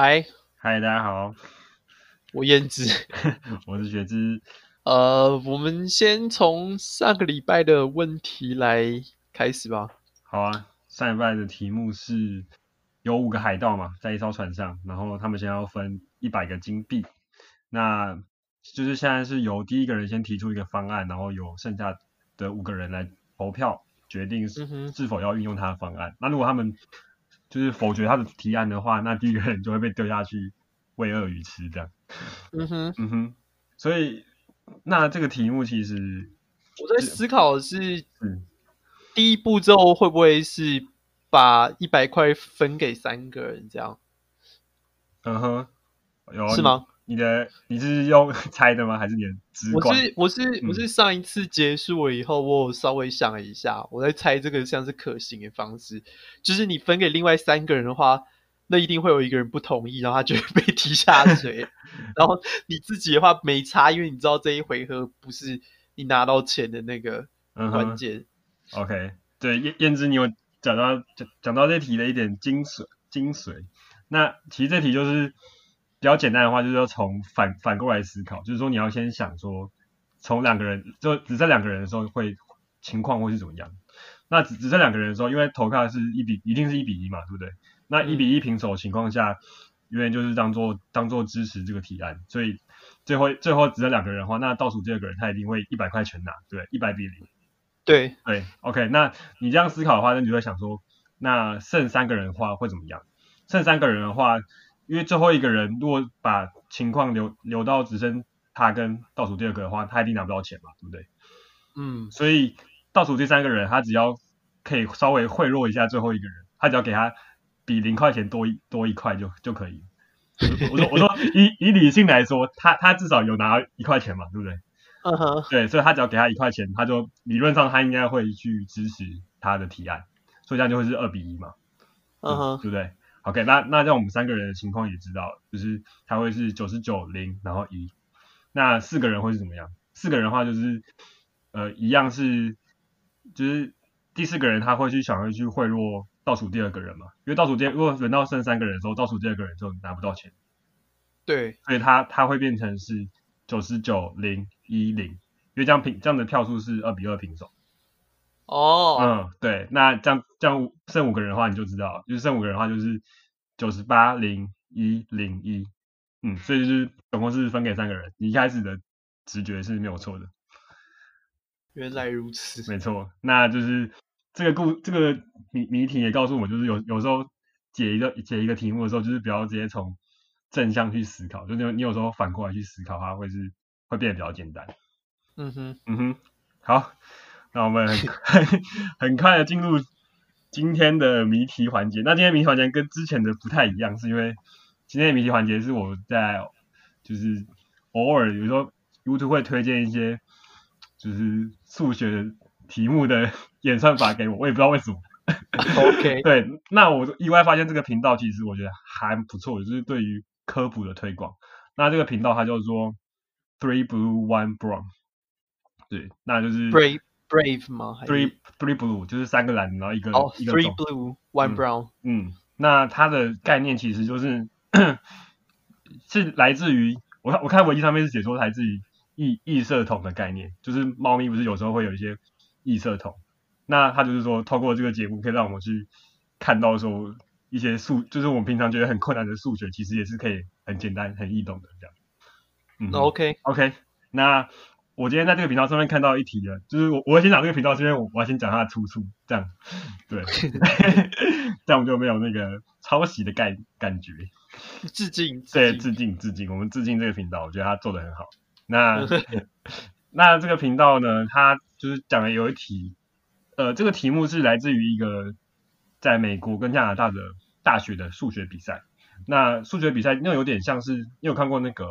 嗨，嗨，大家好，我燕之，我是学之。呃，我们先从上个礼拜的问题来开始吧。好啊，上礼拜的题目是有五个海盗嘛，在一艘船上，然后他们先要分一百个金币。那就是现在是由第一个人先提出一个方案，然后由剩下的五个人来投票决定是否要运用他的方案。嗯、那如果他们就是否决他的提案的话，那第一个人就会被丢下去喂鳄鱼吃，这样。嗯哼，嗯哼。所以，那这个题目其实我在思考的是，嗯，第一步骤会不会是把一百块分给三个人这样？嗯哼，有是吗？你的你是用 猜的吗？还是你的直观？我是我是我是上一次结束了以后，我有稍微想了一下，我在猜这个像是可行的方式。就是你分给另外三个人的话，那一定会有一个人不同意，然后他就会被踢下水。然后你自己的话没差，因为你知道这一回合不是你拿到钱的那个关键。嗯、OK，对，燕燕之，你有讲到讲讲到这题的一点精髓精髓。那其实这题就是。比较简单的话，就是要从反反过来思考，就是说你要先想说，从两个人就只剩两个人的时候会情况会是怎么样？那只只剩两个人的时候，因为投票是一比一定是一比一嘛，对不对？那一比一平手的情况下，因为就是当做当做支持这个提案，所以最后最后只剩两个人的话，那倒数第二个人他一定会一百块全拿，对，一百比零。对对，OK，那你这样思考的话，那你就会想说，那剩三个人的话会怎么样？剩三个人的话。因为最后一个人如果把情况留留到只剩他跟倒数第二个的话，他一定拿不到钱嘛，对不对？嗯，所以倒数第三个人他只要可以稍微贿赂一下最后一个人，他只要给他比零块钱多一多一块就就可以。我说我说 以以理性来说，他他至少有拿一块钱嘛，对不对？嗯哼，对，所以他只要给他一块钱，他就理论上他应该会去支持他的提案，所以这样就会是二比一嘛，嗯哼，对不对？OK，那那这样我们三个人的情况也知道，就是他会是九十九零，然后一。那四个人会是怎么样？四个人的话就是，呃，一样是，就是第四个人他会去想要去贿赂倒数第二个人嘛，因为倒数第二，如果轮到剩三个人的时候，倒数第二个人就拿不到钱。对，所以他他会变成是九十九零一零，因为这样平这样的票数是二比二平手。哦，嗯，对，那这样这样剩五个人的话，你就知道，就是剩五个人的话就是九十八零一零一，嗯，所以就是总共是分给三个人。你一开始的直觉是没有错的。原来如此。没错，那就是这个故这个谜谜题也告诉我们，就是有有时候解一个解一个题目的时候，就是不要直接从正向去思考，就你你有时候反过来去思考的话，会是会变得比较简单。嗯哼，嗯哼，好。那我们很 很快的进入今天的谜题环节。那今天谜题环节跟之前的不太一样，是因为今天的谜题环节是我在就是偶尔有时候 YouTube 会推荐一些就是数学题目的 演算法给我，我也不知道为什么。OK，对，那我意外发现这个频道其实我觉得还不错，就是对于科普的推广。那这个频道它叫做 Three Blue One Brown，对，那就是 Brave 吗？Three Three Blue 就是三个蓝，然后一个、oh, 一个 Three Blue One Brown 嗯。嗯，那它的概念其实就是是来自于我看我看维基上面是写说来自于异异色瞳的概念，就是猫咪不是有时候会有一些异色瞳，那它就是说透过这个节目可以让我们去看到说一些数，就是我们平常觉得很困难的数学，其实也是可以很简单很易懂的这样。嗯，OK OK，那。我今天在这个频道上面看到一题的，就是我我先讲这个频道，是因为我我要先讲它的出处，这样，对，这样我们就没有那个抄袭的感感觉。致敬，对，致敬致敬，我们致敬这个频道，我觉得他做的很好。那 那这个频道呢，它就是讲的有一题，呃，这个题目是来自于一个在美国跟加拿大的大学的数学比赛。那数学比赛那有点像是，你有看过那个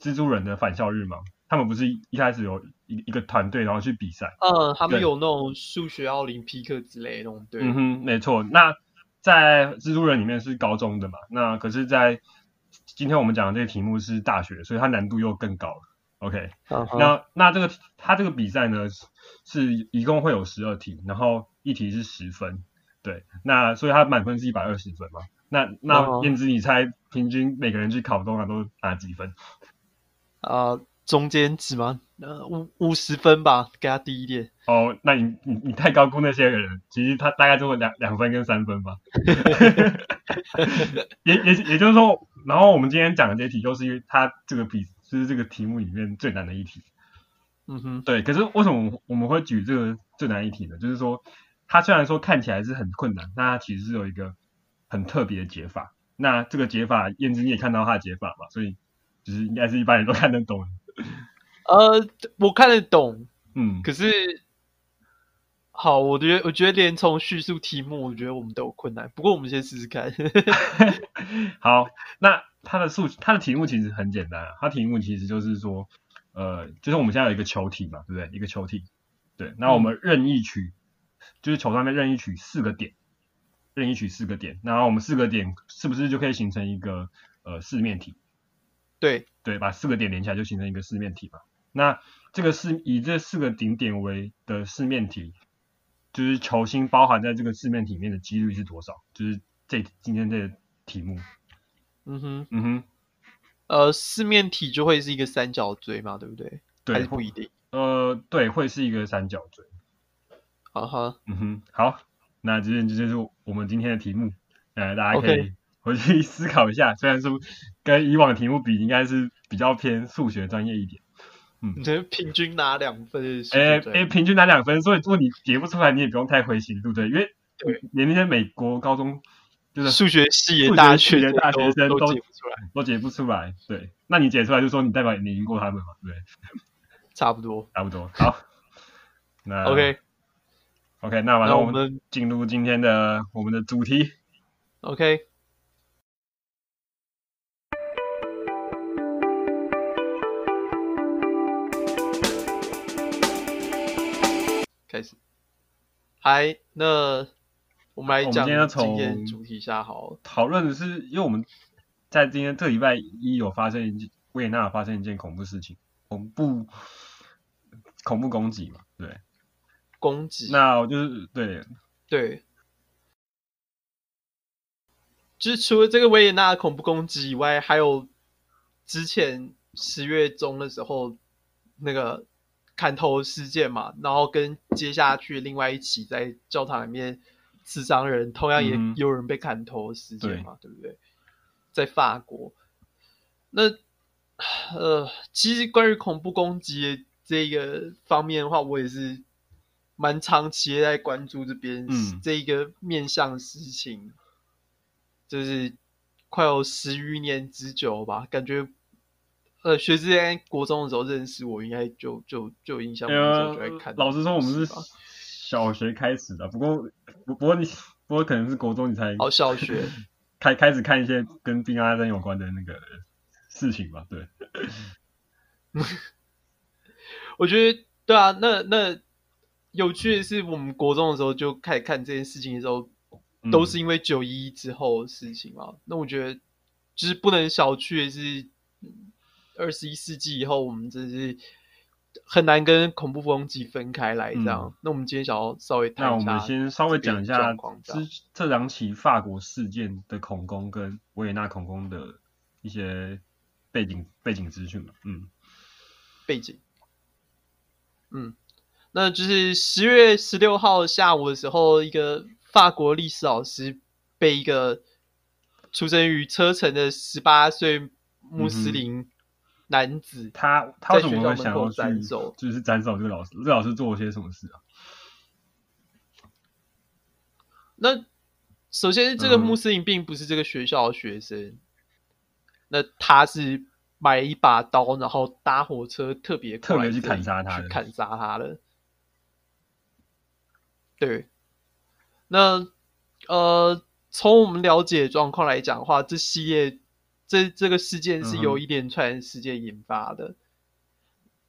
蜘蛛人的返校日吗？他们不是一开始有一一个团队，然后去比赛。嗯，他们有那种数学奥林匹克之类的那种。对，嗯哼，没错。那在蜘蛛人里面是高中的嘛？那可是，在今天我们讲的这个题目是大学，所以它难度又更高了。OK。那那这个它这个比赛呢，是一共会有十二题，然后一题是十分。对，那所以它满分是一百二十分嘛？那那燕子，你猜平均每个人去考通常都拿几分？啊、呃，中间值吗？呃，五五十分吧，给他低一点。哦，那你你你太高估那些人，其实他大概就会两两分跟三分吧。也也也就是说，然后我们今天讲的这题，就是因为它这个比就是这个题目里面最难的一题。嗯哼，对。可是为什么我们会举这个最难一题呢？就是说，它虽然说看起来是很困难，但它其实是有一个很特别的解法。那这个解法，燕之你也看到它的解法嘛？所以就是应该是一般人都看得懂的。呃，我看得懂，嗯，可是，好，我觉得，我觉得连从叙述题目，我觉得我们都有困难。不过，我们先试试看。好，那它的数，它的题目其实很简单啊。它题目其实就是说，呃，就是我们现在有一个球体嘛，对不对？一个球体，对。那我们任意取，嗯、就是球上面任意取四个点，任意取四个点，然后我们四个点是不是就可以形成一个呃四面体？对，对，把四个点连起来就形成一个四面体嘛。那这个是以这四个顶点为的四面体，就是球星包含在这个四面体里面的几率是多少？就是这今天这个题目。嗯哼，嗯哼，呃，四面体就会是一个三角锥嘛，对不对？对，还是不一定。呃，对，会是一个三角锥。好哈，嗯哼，好，那这这就是我们今天的题目，呃，大家可以回去思考一下。Okay. 虽然说跟以往的题目比，应该是比较偏数学专业一点。嗯，你平均拿两分？哎哎，平均拿两分，所以如果你解不出来，你也不用太灰心，对不对？因为连那些美国高中就是数学系的大学的大学生都解不出来，都解不出来。对，那你解出来，就说你代表你赢过他们嘛？对，差不多，差不多。好，那 OK OK，那完了，我们进入今天的我们的主题。OK。开始，嗨，那我们来讲今天主题下好讨论的是，因为我们在今天这礼拜一有发生一件维也纳发生一件恐怖事情，恐怖恐怖攻击嘛，对，攻击，那我就是对。对，就是除了这个维也纳恐怖攻击以外，还有之前十月中的时候那个。砍头事件嘛，然后跟接下去另外一起在教堂里面刺伤人，同样也有人被砍头事件嘛，嗯、对，对不对？在法国，那呃，其实关于恐怖攻击的这个方面的话，我也是蛮长期在关注这边、嗯、这一个面向事情，就是快有十余年之久吧，感觉。呃，学之前国中的时候认识我，应该就就就印象，就会看。老实说，我们是小学开始的，不过不不过你不过可能是国中你才哦，小学 开开始看一些跟宾拉登有关的那个事情吧。对，我觉得对啊，那那有趣的是，我们国中的时候就开始看这件事情的时候，嗯、都是因为九一一之后的事情嘛。那我觉得就是不能小觑的是。二十一世纪以后，我们真是很难跟恐怖攻击分开来这样。嗯、那我们今天想要稍微谈一下，那我们先稍微讲一下这这两起法国事件的恐攻跟维也纳恐攻的一些背景背景资讯嘛。嗯，背景，嗯，那就是十月十六号下午的时候，一个法国历史老师被一个出生于车臣的十八岁穆斯林、嗯。男子他他为什么会想要去就是斩首这个老师？这个老师做了些什么事啊？那首先，这个穆斯林并不是这个学校的学生。嗯、那他是买一把刀，然后搭火车特别特别去砍杀他，去砍杀他了。对。那呃，从我们了解状况来讲的话，这系列。这这个事件是由一连串事件引发的。嗯、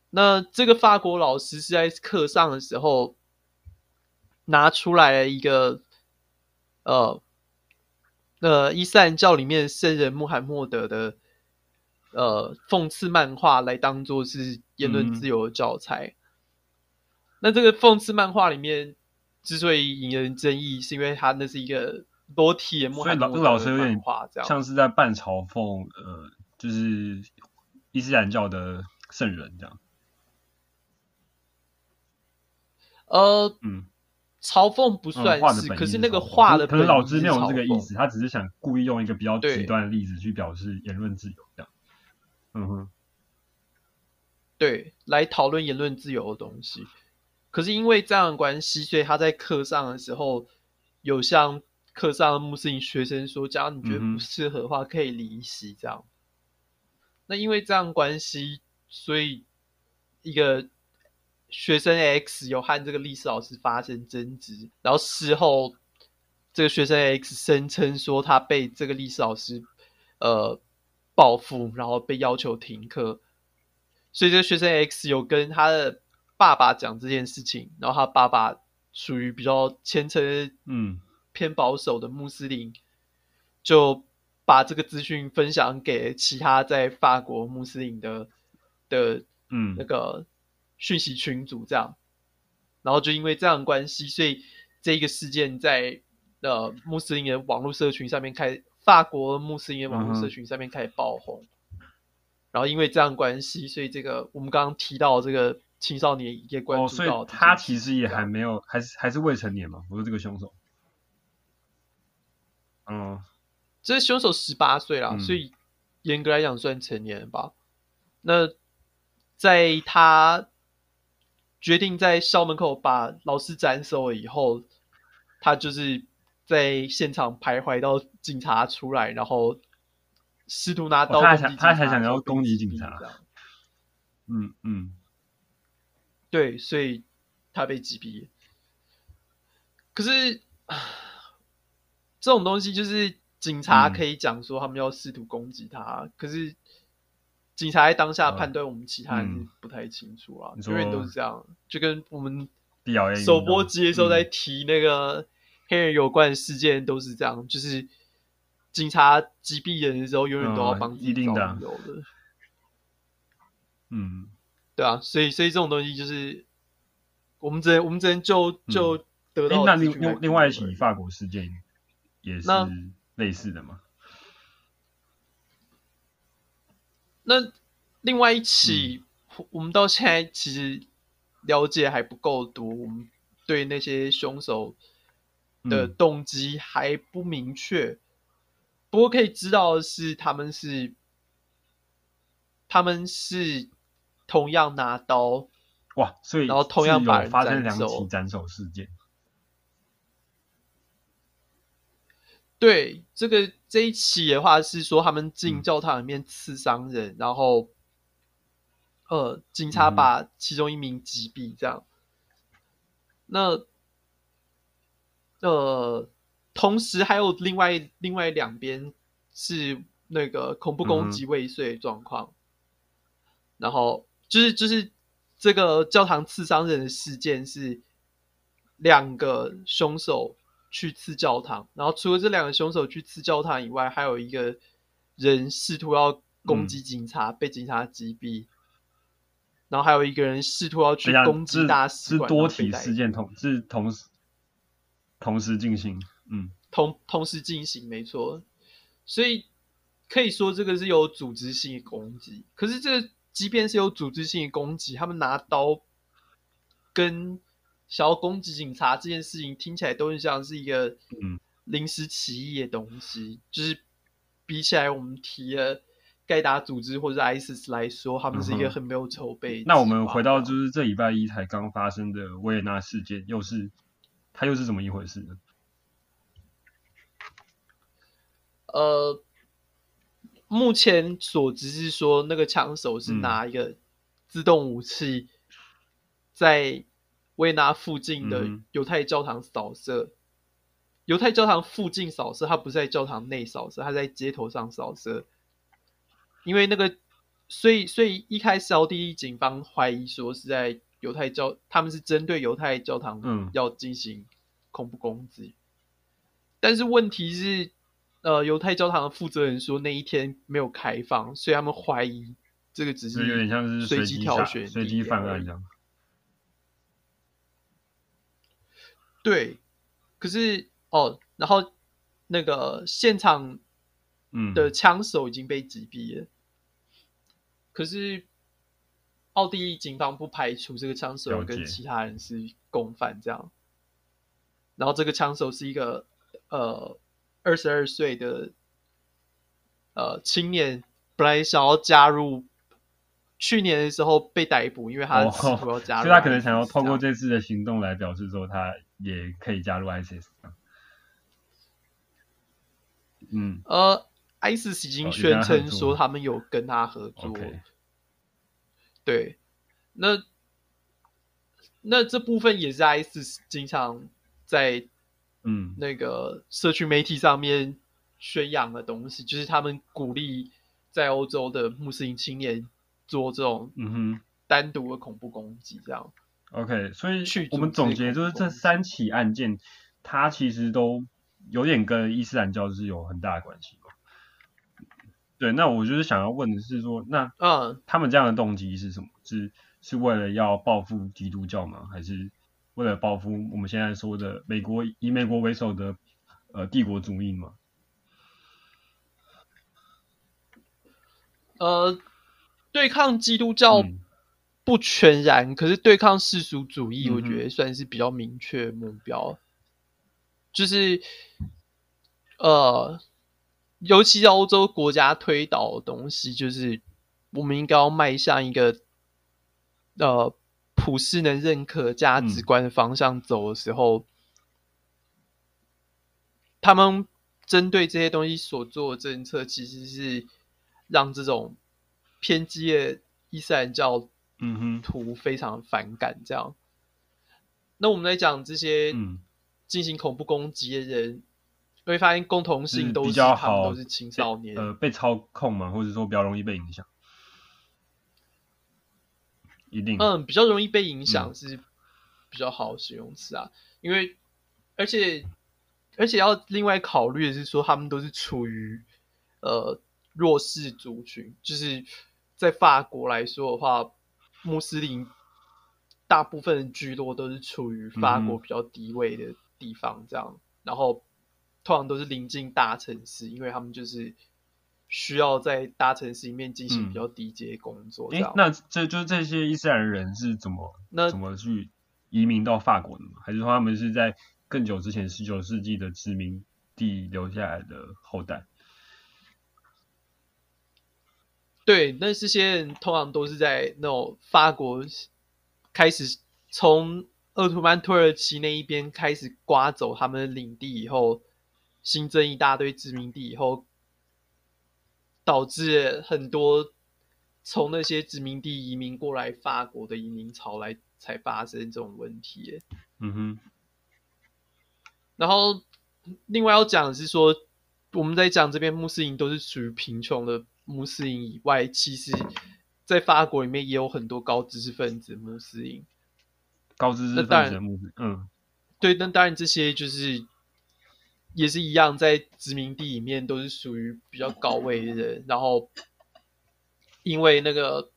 那这个法国老师是在课上的时候拿出来了一个呃呃伊斯兰教里面圣人穆罕默德的呃讽刺漫画来当做是言论自由的教材。嗯、那这个讽刺漫画里面之所以引人争议，是因为它那是一个裸体所以老老师有点像是在半嘲讽，呃，就是伊斯兰教的圣人这样。呃，嗯，嘲讽不算是，嗯、可是那个画的可能老师没有这个意思，他只是想故意用一个比较极端的例子去表示言论自由这样。嗯哼，对，来讨论言论自由的东西。可是因为这样的关系，所以他在课上的时候有向课上的穆斯林学生说：“假如你觉得不适合的话，可以离席。”这样。那因为这样关系，所以一个学生 X 有和这个历史老师发生争执，然后事后这个学生 X 声称说他被这个历史老师呃报复，然后被要求停课，所以这个学生 X 有跟他的。爸爸讲这件事情，然后他爸爸属于比较虔诚、嗯，偏保守的穆斯林，就把这个资讯分享给其他在法国穆斯林的的，嗯，那个讯息群组这样，然后就因为这样的关系，所以这一个事件在呃穆斯林的网络社群上面开，法国穆斯林的网络社群上面开始爆红，嗯，然后因为这样的关系，所以这个我们刚刚提到这个。青少年也关注到、哦，所以他其实也还没有，还是还是未成年嘛，不是这个凶手。嗯，这凶手十八岁了，所以严格来讲算成年吧。那在他决定在校门口把老师斩首了以后，他就是在现场徘徊到警察出来，然后试图拿刀、哦，他才他才想要攻击警察。嗯嗯。对，所以他被击毙。可是，这种东西就是警察可以讲说他们要试图攻击他，嗯、可是警察在当下判断，我们其他人不太清楚啊。永、嗯、远都是这样，就跟我们首播集的时候在提那个黑人有关的事件都是这样，嗯、就是警察击毙人的时候，永远都要帮自己找理由的。嗯。对啊，所以所以这种东西就是我们只能我们只能就就得到、嗯。那另另另外一起法国事件也是类似的吗？那，那另外一起、嗯，我们到现在其实了解还不够多，我们对那些凶手的动机还不明确、嗯。不过可以知道的是，他们是他们是。同样拿刀，哇！所以然后同样把人发生两起斩首事件。对，这个这一起的话是说他们进教堂里面刺伤人，嗯、然后呃，警察把其中一名击毙，这样。嗯、那呃，同时还有另外另外两边是那个恐怖攻击未遂状况，嗯、然后。就是就是这个教堂刺伤人的事件是两个凶手去刺教堂，然后除了这两个凶手去刺教堂以外，还有一个人试图要攻击警察，嗯、被警察击毙，然后还有一个人试图要去攻击大使馆，是多体事件同是同时同时进行，嗯，同同时进行，没错，所以可以说这个是有组织性的攻击，可是这个。即便是有组织性的攻击，他们拿刀跟想要攻击警察这件事情，听起来都很像是一个临时起意的东西。嗯。就是比起来，我们提了盖达组织或者 ISIS 来说，他们是一个很没有筹备。那我们回到就是这礼拜一才刚发生的维也纳事件，又是它又是怎么一回事呢？呃。目前所知是说，那个枪手是拿一个自动武器，在维也纳附近的犹太教堂扫射。犹太教堂附近扫射，他不是在教堂内扫射，他在街头上扫射。因为那个，所以所以一开始奥地利警方怀疑说是在犹太教，他们是针对犹太教堂要进行恐怖攻击。但是问题是。呃，犹太教堂的负责人说那一天没有开放，所以他们怀疑这个只是有点像是随机挑选、随机犯案这样。对，可是哦，然后那个现场的枪手已经被击毙了，嗯、可是奥地利警方不排除这个枪手跟其他人是共犯，这样。然后这个枪手是一个呃二十二岁的呃青年，本来想要加入，去年的时候被逮捕，因为他试图要加入，所以他可能想要透过这次的行动来表示说他也可以加入 ISIS。嗯，呃，ISIS 已经宣称说他们有跟他合作。对，那那这部分也是 ISIS 经常。在嗯那个社区媒体上面宣扬的东西，嗯、就是他们鼓励在欧洲的穆斯林青年做这种嗯哼单独的恐怖攻击，这样。OK，所以我们总结就是这三起案件，它其实都有点跟伊斯兰教是有很大的关系。对，那我就是想要问的是说，那嗯，他们这样的动机是什么？是是为了要报复基督教吗？还是？为了报复我们现在说的美国以美国为首的呃帝国主义吗，呃，对抗基督教不全然，嗯、可是对抗世俗主义，我觉得算是比较明确的目标。嗯、就是呃，尤其欧洲国家推导的东西，就是我们应该要迈向一个呃。普世能认可价值观的方向走的时候，嗯、他们针对这些东西所做的政策，其实是让这种偏激的伊斯兰教徒非常反感。这样，嗯、哼那我们来讲这些进行恐怖攻击的人，嗯、会发现共同性都是，是他们都是青少年，呃，被操控嘛，或者说比较容易被影响。一定，嗯，比较容易被影响是比较好的形容词啊，嗯、因为而且而且要另外考虑的是说，他们都是处于呃弱势族群，就是在法国来说的话，穆斯林大部分的聚落都是处于法国比较低位的地方，这样，嗯、然后通常都是临近大城市，因为他们就是。需要在大城市里面进行比较低阶工作。那这就是这些伊斯兰人是怎么那怎么去移民到法国的吗？还是说他们是在更久之前十九世纪的殖民地留下来的后代？对，那这些人通常都是在那种法国开始从鄂图曼土耳其那一边开始刮走他们的领地以后，新增一大堆殖民地以后。导致很多从那些殖民地移民过来法国的移民潮来才发生这种问题。嗯哼。然后另外要讲的是说，我们在讲这边穆斯林都是属于贫穷的穆斯林以外，其实，在法国里面也有很多高知识分子穆斯林。高知识分子的穆斯林，嗯，对，那当然这些就是。也是一样，在殖民地里面都是属于比较高位的人，然后因为那个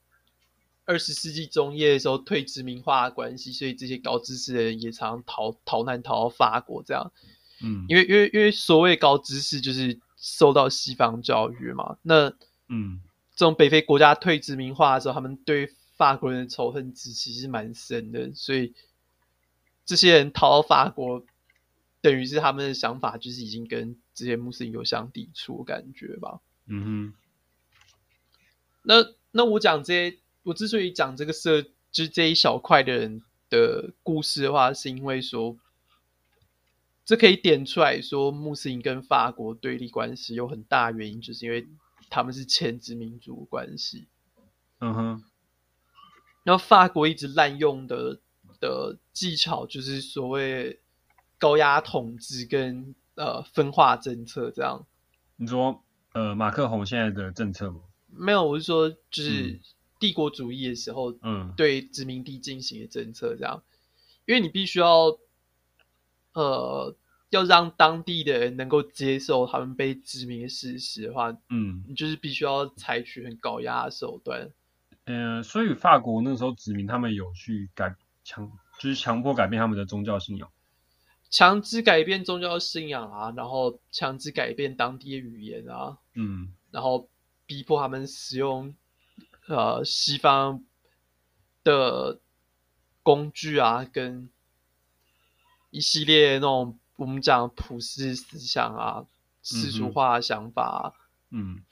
二十世纪中叶的时候退殖民化的关系，所以这些高知识的人也常常逃逃难逃到法国这样。嗯，因为因为因为所谓高知识就是受到西方教育嘛，那嗯，这种北非国家退殖民化的时候，他们对法国人的仇恨值其实蛮深的，所以这些人逃到法国。等于是他们的想法就是已经跟这些穆斯林有相抵触的感觉吧。嗯哼。那那我讲这些，我之所以讲这个社，就是这一小块的人的故事的话，是因为说，这可以点出来说，穆斯林跟法国对立关系有很大原因，就是因为他们是前殖民主关系。嗯哼。然后法国一直滥用的的技巧就是所谓。高压统治跟呃分化政策这样，你说呃马克宏现在的政策吗？没有，我是说就是帝国主义的时候，嗯，对殖民地进行的政策这样，嗯、因为你必须要呃要让当地的人能够接受他们被殖民的事实的话，嗯，你就是必须要采取很高压的手段。嗯、呃，所以法国那时候殖民他们有去改强，就是强迫改变他们的宗教信仰。强制改变宗教信仰啊，然后强制改变当地的语言啊，嗯，然后逼迫他们使用呃西方的工具啊，跟一系列那种我们讲普世思想啊、世俗化的想法啊，嗯，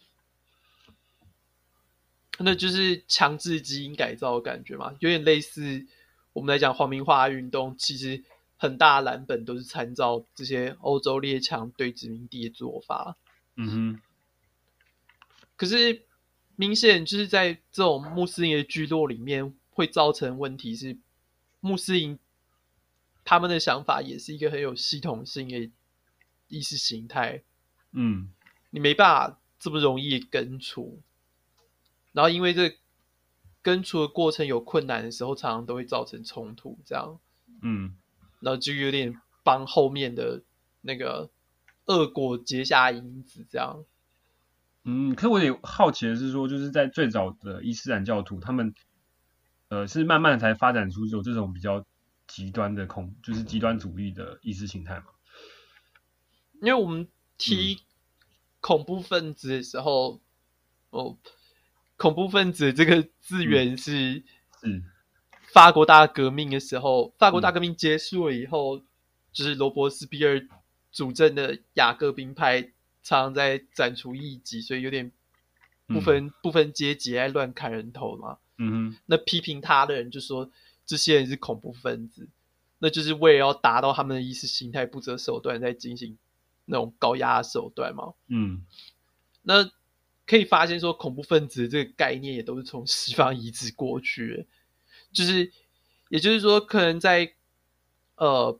那就是强制基因改造的感觉嘛，有点类似我们来讲皇民化运动，其实。很大蓝本都是参照这些欧洲列强对殖民地的做法。嗯哼。可是明显就是在这种穆斯林的聚落里面，会造成问题是，穆斯林他们的想法也是一个很有系统性的意识形态。嗯。你没办法这么容易根除。然后因为这根除的过程有困难的时候，常常都会造成冲突。这样。嗯。然后就有点帮后面的那个恶果结下因子，这样。嗯，可是我有点好奇的是说，就是在最早的伊斯兰教徒，他们呃是慢慢才发展出有这种比较极端的恐，就是极端主义的意识形态嘛？因为我们提恐怖分子的时候，嗯、哦，恐怖分子这个字源是嗯。法国大革命的时候，法国大革命结束了以后，嗯、就是罗伯斯庇尔主政的雅各宾派常常在斩除异己，所以有点不分、嗯、不分阶级爱乱砍人头嘛。嗯哼，那批评他的人就说这些人是恐怖分子，那就是为了要达到他们的意识形态，不择手段在进行那种高压的手段嘛。嗯，那可以发现说，恐怖分子这个概念也都是从西方移植过去。就是，也就是说，可能在呃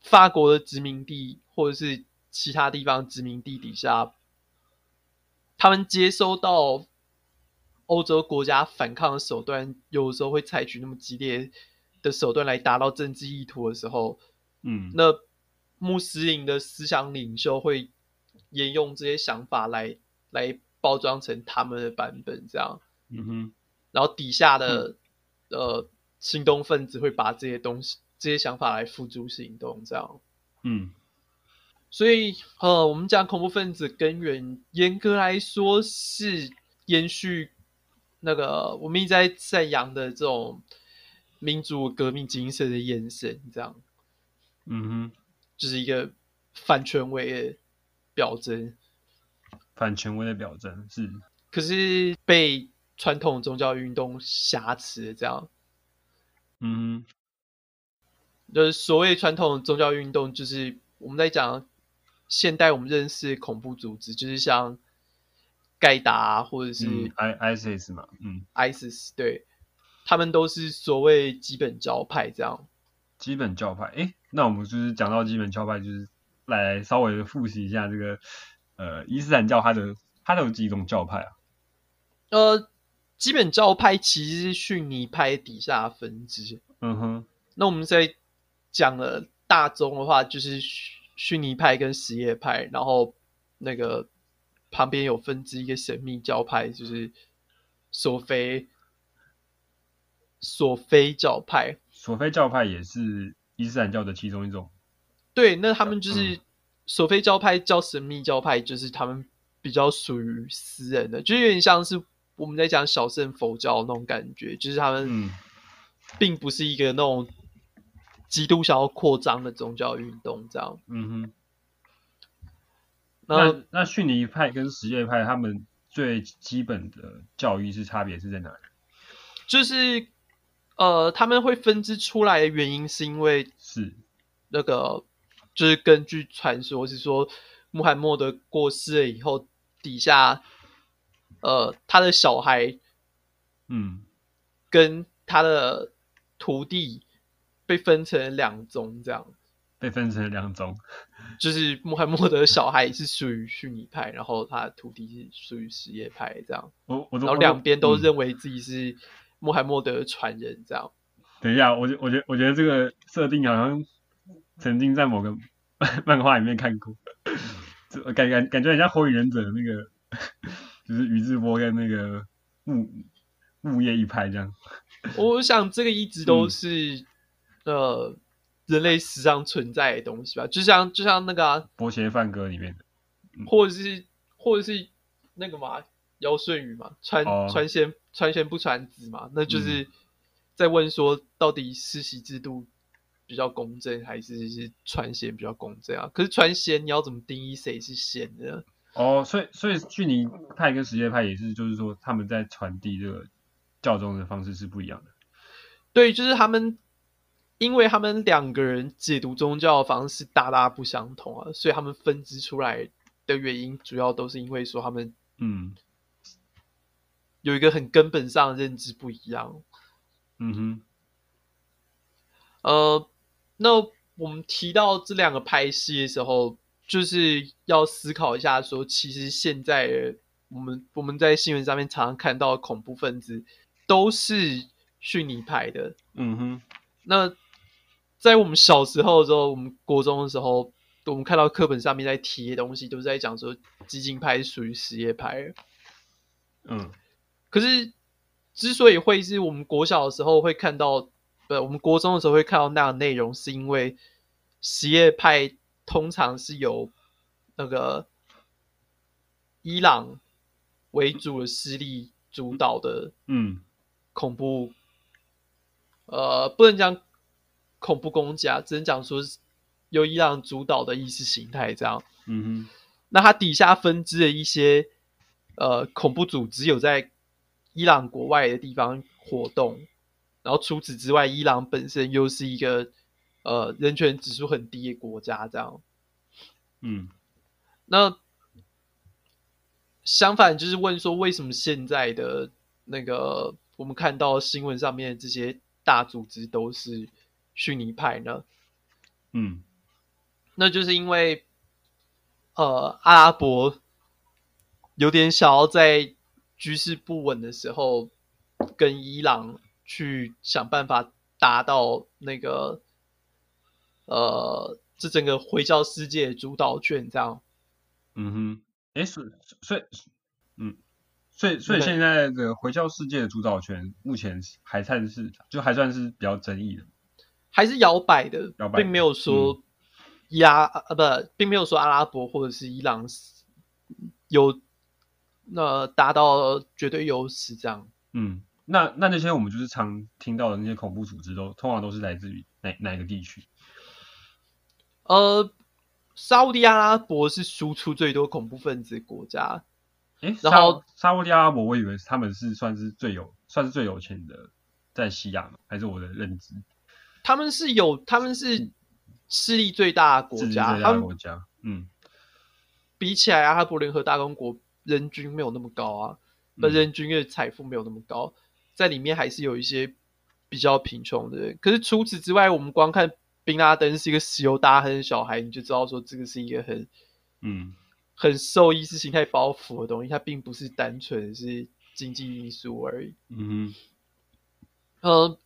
法国的殖民地或者是其他地方殖民地底下，他们接收到欧洲国家反抗的手段，有时候会采取那么激烈的手段来达到政治意图的时候，嗯，那穆斯林的思想领袖会沿用这些想法来来包装成他们的版本，这样，嗯哼，然后底下的。嗯呃，行动分子会把这些东西、这些想法来付诸行动，这样。嗯，所以呃，我们讲恐怖分子根源，严格来说是延续那个我们一直在赞扬的这种民主革命精神的眼神，这样。嗯哼，就是一个反权威的表征。反权威的表征是，可是被。传统宗教运动挟持这样，嗯，就是所谓传统宗教运动，就是我们在讲现代我们认识恐怖组织，就是像盖达、啊、或者是 ISIS 嘛，嗯，ISIS 对，他们都是所谓基本教派这样。基本教派，诶，那我们就是讲到基本教派，就是来稍微的复习一下这个呃伊斯兰教它的它的有几种教派啊？呃。基本教派其实是逊尼派底下分支。嗯哼，那我们在讲了大宗的话，就是逊尼派跟什叶派，然后那个旁边有分支一个神秘教派，就是索菲索菲教派。索菲教派也是伊斯兰教的其中一种。对，那他们就是、嗯、索菲教派叫神秘教派，就是他们比较属于私人的，就有点像是。我们在讲小圣佛教那种感觉，就是他们并不是一个那种极度想要扩张的宗教运动，这样。嗯哼。那那那逊尼派跟什叶派他们最基本的教育是差别是在哪里？就是呃，他们会分支出来的原因是因为是那个，就是根据传说是说，穆罕默德过世了以后，底下。呃，他的小孩，嗯，跟他的徒弟被分成两宗，这样被分成两种，就是穆罕默德的小孩是属于逊尼派，然后他的徒弟是属于什叶派，这样。我我然后两边都认为自己是穆罕默德的传人，这样。等一下，我觉我觉我觉得这个设定好像曾经在某个漫画里面看过，感感感觉很像火影忍者的那个。就是宇智波跟那个木木叶一派这样，我想这个一直都是、嗯、呃人类史上存在的东西吧，就像就像那个、啊《波切梵歌》里面的，或者是或者是那个嘛，尧舜禹嘛，传传贤传贤不传子嘛，那就是在问说，到底世袭制度比较公正，还是是传贤比较公正啊？可是传贤你要怎么定义谁是贤呢？哦，所以所以距离派跟什叶派也是，就是说他们在传递这个教宗的方式是不一样的。对，就是他们，因为他们两个人解读宗教的方式大大不相同啊，所以他们分支出来的原因，主要都是因为说他们嗯有一个很根本上的认知不一样。嗯哼，呃，那我们提到这两个派系的时候。就是要思考一下，说其实现在我们我们在新闻上面常常看到的恐怖分子都是逊尼派的。嗯哼。那在我们小时候的时候，我们国中的时候，我们看到课本上面在提的东西，都是在讲说激进派属于实业派。嗯。可是之所以会是我们国小的时候会看到，不，我们国中的时候会看到那样的内容，是因为实业派。通常是由那个伊朗为主的势力主导的，嗯，恐怖，呃，不能讲恐怖攻击啊，只能讲说是由伊朗主导的意识形态这样。嗯哼，那它底下分支的一些呃恐怖组织有在伊朗国外的地方活动，然后除此之外，伊朗本身又是一个。呃，人权指数很低的国家，这样，嗯，那相反就是问说，为什么现在的那个我们看到新闻上面的这些大组织都是逊尼派呢？嗯，那就是因为，呃，阿拉伯有点想要在局势不稳的时候，跟伊朗去想办法达到那个。呃，这整个回教世界主导权这样，嗯哼，哎，所所以，嗯，所以所以现在的回教世界的主导权目前还算是就还算是比较争议的，还是摇摆的，摇摆，并没有说压啊、嗯、不，并没有说阿拉伯或者是伊朗有那达到绝对优势这样。嗯，那那那些我们就是常听到的那些恐怖组织都通常都是来自于哪哪一个地区？呃，沙乌地阿拉伯是输出最多恐怖分子的国家。诶，然后沙乌地阿拉伯，我以为他们是算是最有，算是最有钱的，在西亚嘛？还是我的认知？他们是有，他们是势力最大的国家，他们国家。嗯，比起来阿拉伯联合大公国，人均没有那么高啊，那、嗯、人均的财富没有那么高，在里面还是有一些比较贫穷的人。可是除此之外，我们光看。宾拉登是一个石油大亨的小孩，你就知道说这个是一个很，嗯，很受意识形态包袱的东西，它并不是单纯是经济因素而已。嗯呃，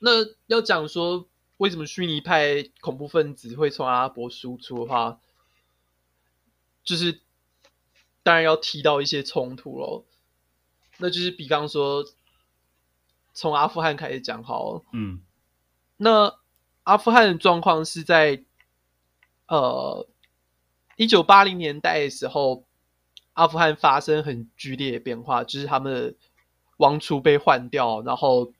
那要讲说为什么逊尼派恐怖分子会从阿拉伯输出的话，就是当然要提到一些冲突喽。那就是比方说从阿富汗开始讲好了，嗯，那。阿富汗的状况是在，呃，一九八零年代的时候，阿富汗发生很剧烈的变化，就是他们的王储被换掉，然后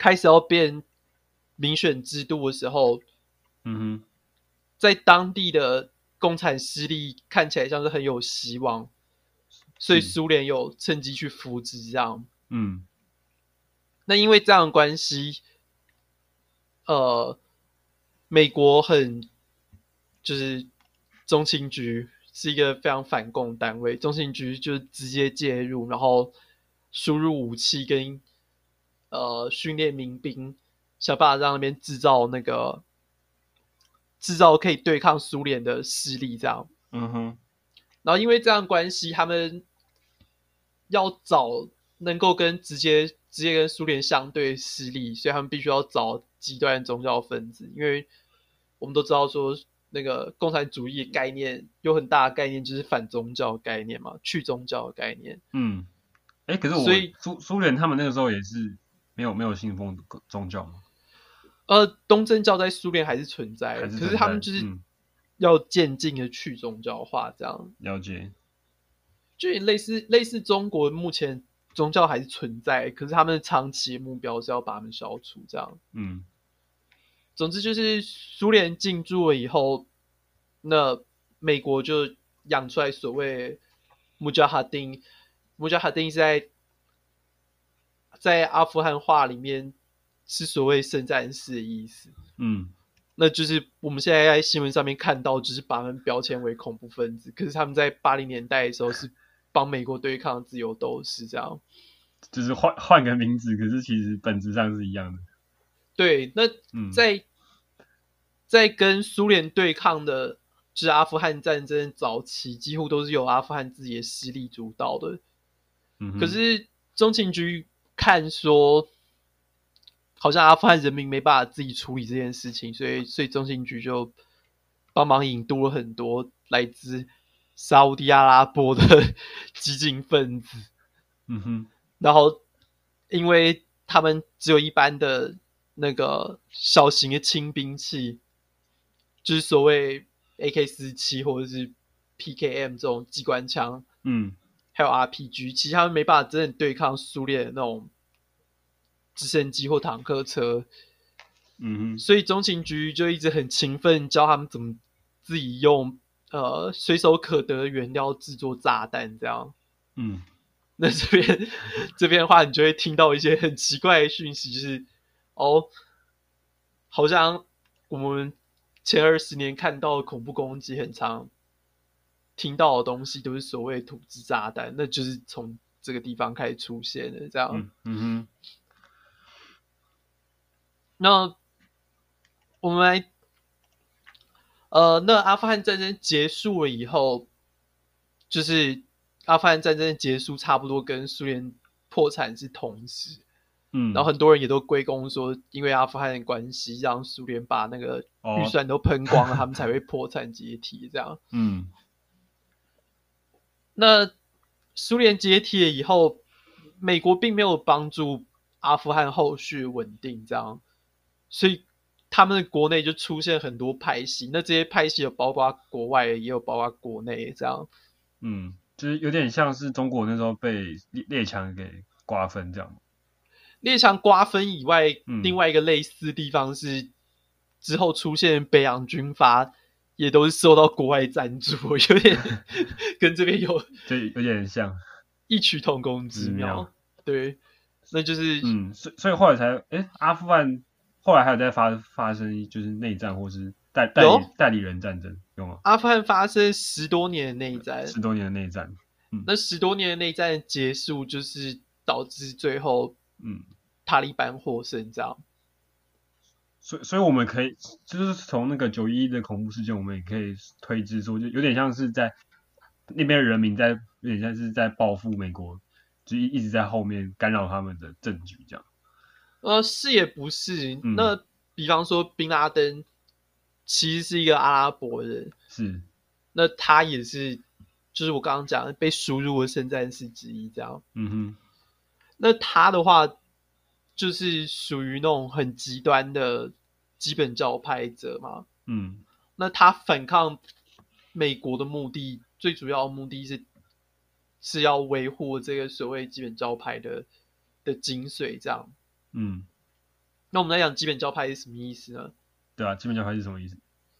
开始要变民选制度的时候，嗯哼，在当地的共产势力看起来像是很有希望，所以苏联有趁机去扶植这样，嗯，那因为这样的关系。呃，美国很就是中情局是一个非常反共单位，中情局就直接介入，然后输入武器跟呃训练民兵，想办法让那边制造那个制造可以对抗苏联的势力，这样。嗯哼。然后因为这样关系，他们要找能够跟直接直接跟苏联相对势力，所以他们必须要找。极端宗教分子，因为我们都知道说，那个共产主义概念有很大的概念，就是反宗教概念嘛，去宗教的概念。嗯，哎、欸，可是我，所以苏苏联他们那个时候也是没有没有信奉宗教吗？呃，东正教在苏联还是存在，还是存在，可是他们就是要渐进的去宗教化，这样。了解。就类似类似中国目前宗教还是存在，可是他们长期的目标是要把他们消除，这样。嗯。总之就是苏联进驻了以后，那美国就养出来所谓穆加哈丁，穆加哈丁是在在阿富汗话里面是所谓圣战士的意思。嗯。那就是我们现在在新闻上面看到，就是把他们标签为恐怖分子，可是他们在八零年代的时候是帮美国对抗自由斗士，这样。就是换换个名字，可是其实本质上是一样的。对，那在、嗯、在跟苏联对抗的，就是阿富汗战争早期，几乎都是由阿富汗自己的势力主导的。嗯，可是中情局看说。好像阿富汗人民没办法自己处理这件事情，所以所以中情局就帮忙引渡了很多来自沙乌地阿拉伯的激进分子。嗯哼，然后因为他们只有一般的那个小型的轻兵器，就是所谓 AK 四十七或者是 PKM 这种机关枪，嗯，还有 RPG，其实他们没办法真正对抗苏联的那种。直升机或坦克车，嗯哼，所以中情局就一直很勤奋教他们怎么自己用呃随手可得的原料制作炸弹，这样。嗯，那这边这边的话，你就会听到一些很奇怪的讯息，就是哦，好像我们前二十年看到的恐怖攻击，很常听到的东西都是所谓土制炸弹，那就是从这个地方开始出现的，这样。嗯，嗯哼。那我们来，呃，那阿富汗战争结束了以后，就是阿富汗战争结束，差不多跟苏联破产是同时，嗯，然后很多人也都归功说，因为阿富汗的关系，让苏联把那个预算都喷光了，哦、他们才会破产解体，这样，嗯，那苏联解体了以后，美国并没有帮助阿富汗后续稳定，这样。所以他们的国内就出现很多派系，那这些派系有包括国外，也有包括国内，这样。嗯，就是有点像是中国那时候被列列强给瓜分这样。列强瓜分以外，嗯，另外一个类似的地方是之后出现北洋军阀，也都是受到国外赞助，有点 跟这边有，对，有点像异曲同工之妙。对，那就是嗯，所所以后来才哎、欸，阿富汗。后来还有在发发生，就是内战或是代代理代理人战争，有吗？阿富汗发生十多年的内战，十多年的内战。嗯，那十多年的内战结束，就是导致最后，嗯，塔利班获胜，这样。所以，所以我们可以，就是从那个九一一的恐怖事件，我们也可以推知说，就有点像是在那边人民在，有点像是在报复美国，就一一直在后面干扰他们的政局，这样。呃，是也不是。嗯、那比方说，宾拉登其实是一个阿拉伯人，是。那他也是，就是我刚刚讲的被输入的圣战士之一，这样。嗯哼。那他的话，就是属于那种很极端的基本教派者嘛。嗯。那他反抗美国的目的，最主要的目的是是要维护这个所谓基本教派的的精髓，这样。嗯，那我们来讲基本教派是什么意思呢？对啊，基本教派是什么意思？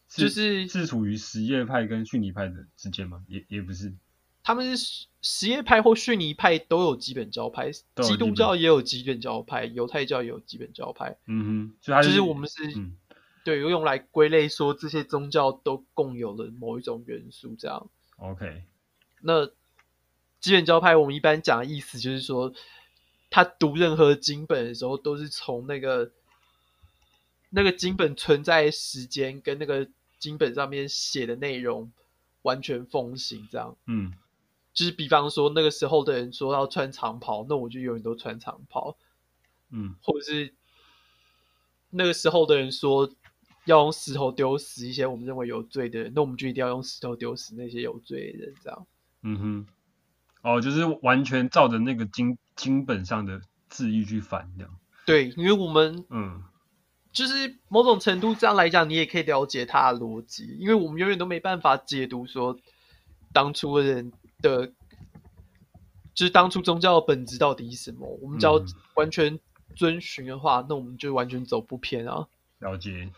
是就是是处于实业派跟逊尼派的之间吗？也也不是，他们是什叶派或逊尼派都有基本教派，基督教也有基本教派，犹太教也有基本教派。嗯哼，就是我们是、嗯、对用来归类说这些宗教都共有的某一种元素，这样。OK，那基本教派我们一般讲的意思就是说。他读任何经本的时候，都是从那个那个经本存在的时间跟那个经本上面写的内容完全奉行，这样。嗯，就是比方说那个时候的人说要穿长袍，那我就永远都穿长袍。嗯，或者是那个时候的人说要用石头丢死一些我们认为有罪的人，那我们就一定要用石头丢死那些有罪的人，这样。嗯哼。哦，就是完全照着那个经经本上的字义去反这样。对，因为我们嗯，就是某种程度这样来讲，你也可以了解他的逻辑，因为我们永远都没办法解读说当初的人的，就是当初宗教的本质到底是什么。我们只要完全遵循的话，嗯、那我们就完全走不偏啊。了解。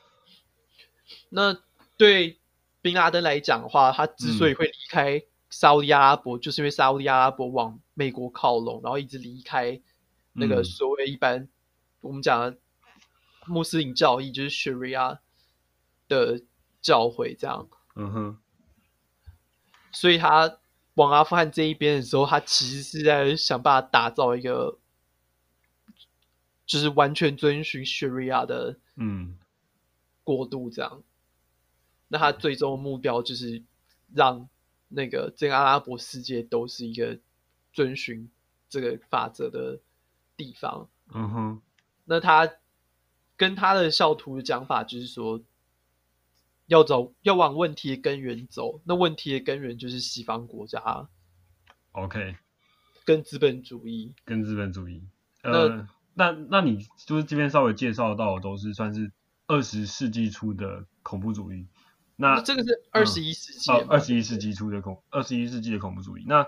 那对宾拉登来讲的话，他之所以会离开沙乌地阿拉伯，嗯、就是因为沙乌地阿拉伯往美国靠拢，然后一直离开那个所谓一般、嗯、我们讲的。穆斯林教义就是 Sharia 的教诲，这样。嗯哼。所以他往阿富汗这一边的时候，他其实是在想办法打造一个，就是完全遵循 Sharia 的嗯国度这样。嗯、那他最终目标就是让那个整个阿拉伯世界都是一个遵循这个法则的地方。嗯哼。那他。跟他的教徒的讲法就是说，要走，要往问题的根源走。那问题的根源就是西方国家，OK，跟资本主义，跟资本主义。呃，那那那你就是这边稍微介绍到的都是算是二十世纪初的恐怖主义。那，那这个是二十一世纪，二十一世纪初的恐，二十一世纪的恐怖主义。那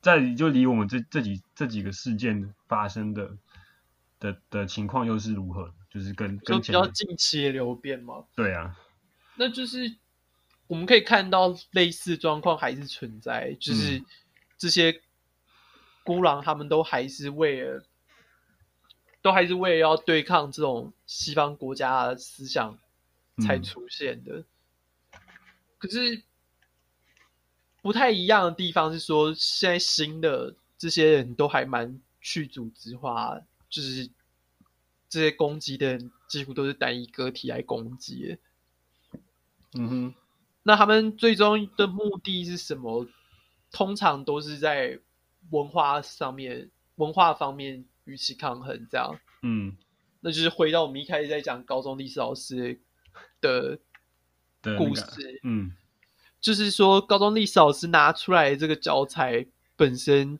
在就离我们这这几这几个事件发生的的的情况又是如何？就是跟跟比较近期的流变吗，对啊，那就是我们可以看到类似状况还是存在，就是这些孤狼他们都还是为了，都还是为了要对抗这种西方国家的思想才出现的。嗯、可是不太一样的地方是说，现在新的这些人都还蛮去组织化，就是。这些攻击的人几乎都是单一个体来攻击。嗯哼，那他们最终的目的是什么？通常都是在文化上面、文化方面与其抗衡，这样。嗯，那就是回到我们一开始在讲高中历史老师的故事。那个、嗯，就是说高中历史老师拿出来这个教材本身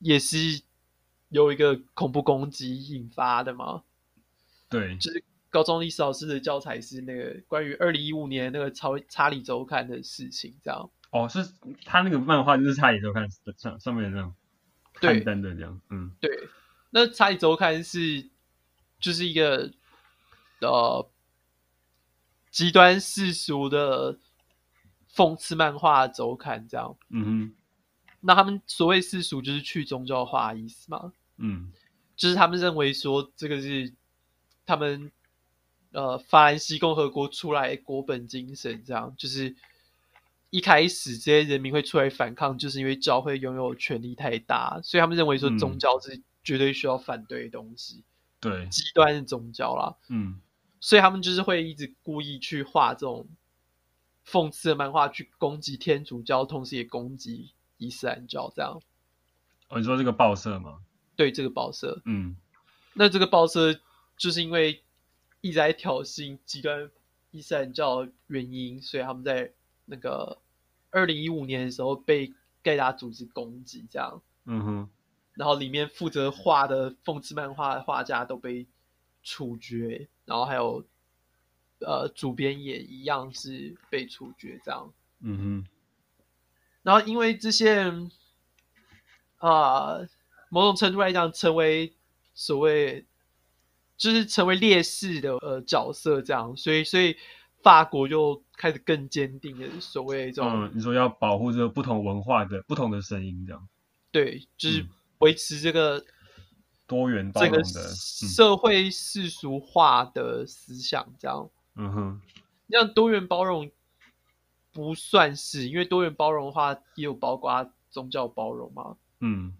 也是有一个恐怖攻击引发的吗。对，就是高中历史老师的教材是那个关于二零一五年那个查查理周刊的事情，这样。哦，是他那个漫画就是查理周刊上上面这样刊登的这样，嗯，对。那查理周刊是就是一个呃极端世俗的讽刺漫画周刊，这样。嗯哼。那他们所谓世俗就是去宗教化的意思吗？嗯，就是他们认为说这个是。他们呃，法兰西共和国出来国本精神，这样就是一开始这些人民会出来反抗，就是因为教会拥有权力太大，所以他们认为说宗教是绝对需要反对的东西，对，极端的宗教啦，嗯，所以他们就是会一直故意去画这种讽刺的漫画，去攻击天主教，同时也攻击伊斯兰教，这样。哦，你说这个报社吗？对，这个报社，嗯，那这个报社。就是因为一直在挑衅极端伊斯兰教的原因，所以他们在那个二零一五年的时候被盖达组织攻击，这样。嗯哼。然后里面负责画的讽刺漫画的画家都被处决，然后还有呃主编也一样是被处决，这样。嗯哼。然后因为这些人啊、呃，某种程度来讲，成为所谓。就是成为烈士的呃角色这样，所以所以法国就开始更坚定的所谓这种，嗯，你说要保护这个不同文化的不同的声音这样，对，就是维持这个多元包容的社会世俗化的思想这样，嗯哼，这样多元包容不算是，因为多元包容的话也有包括宗教包容嘛，嗯，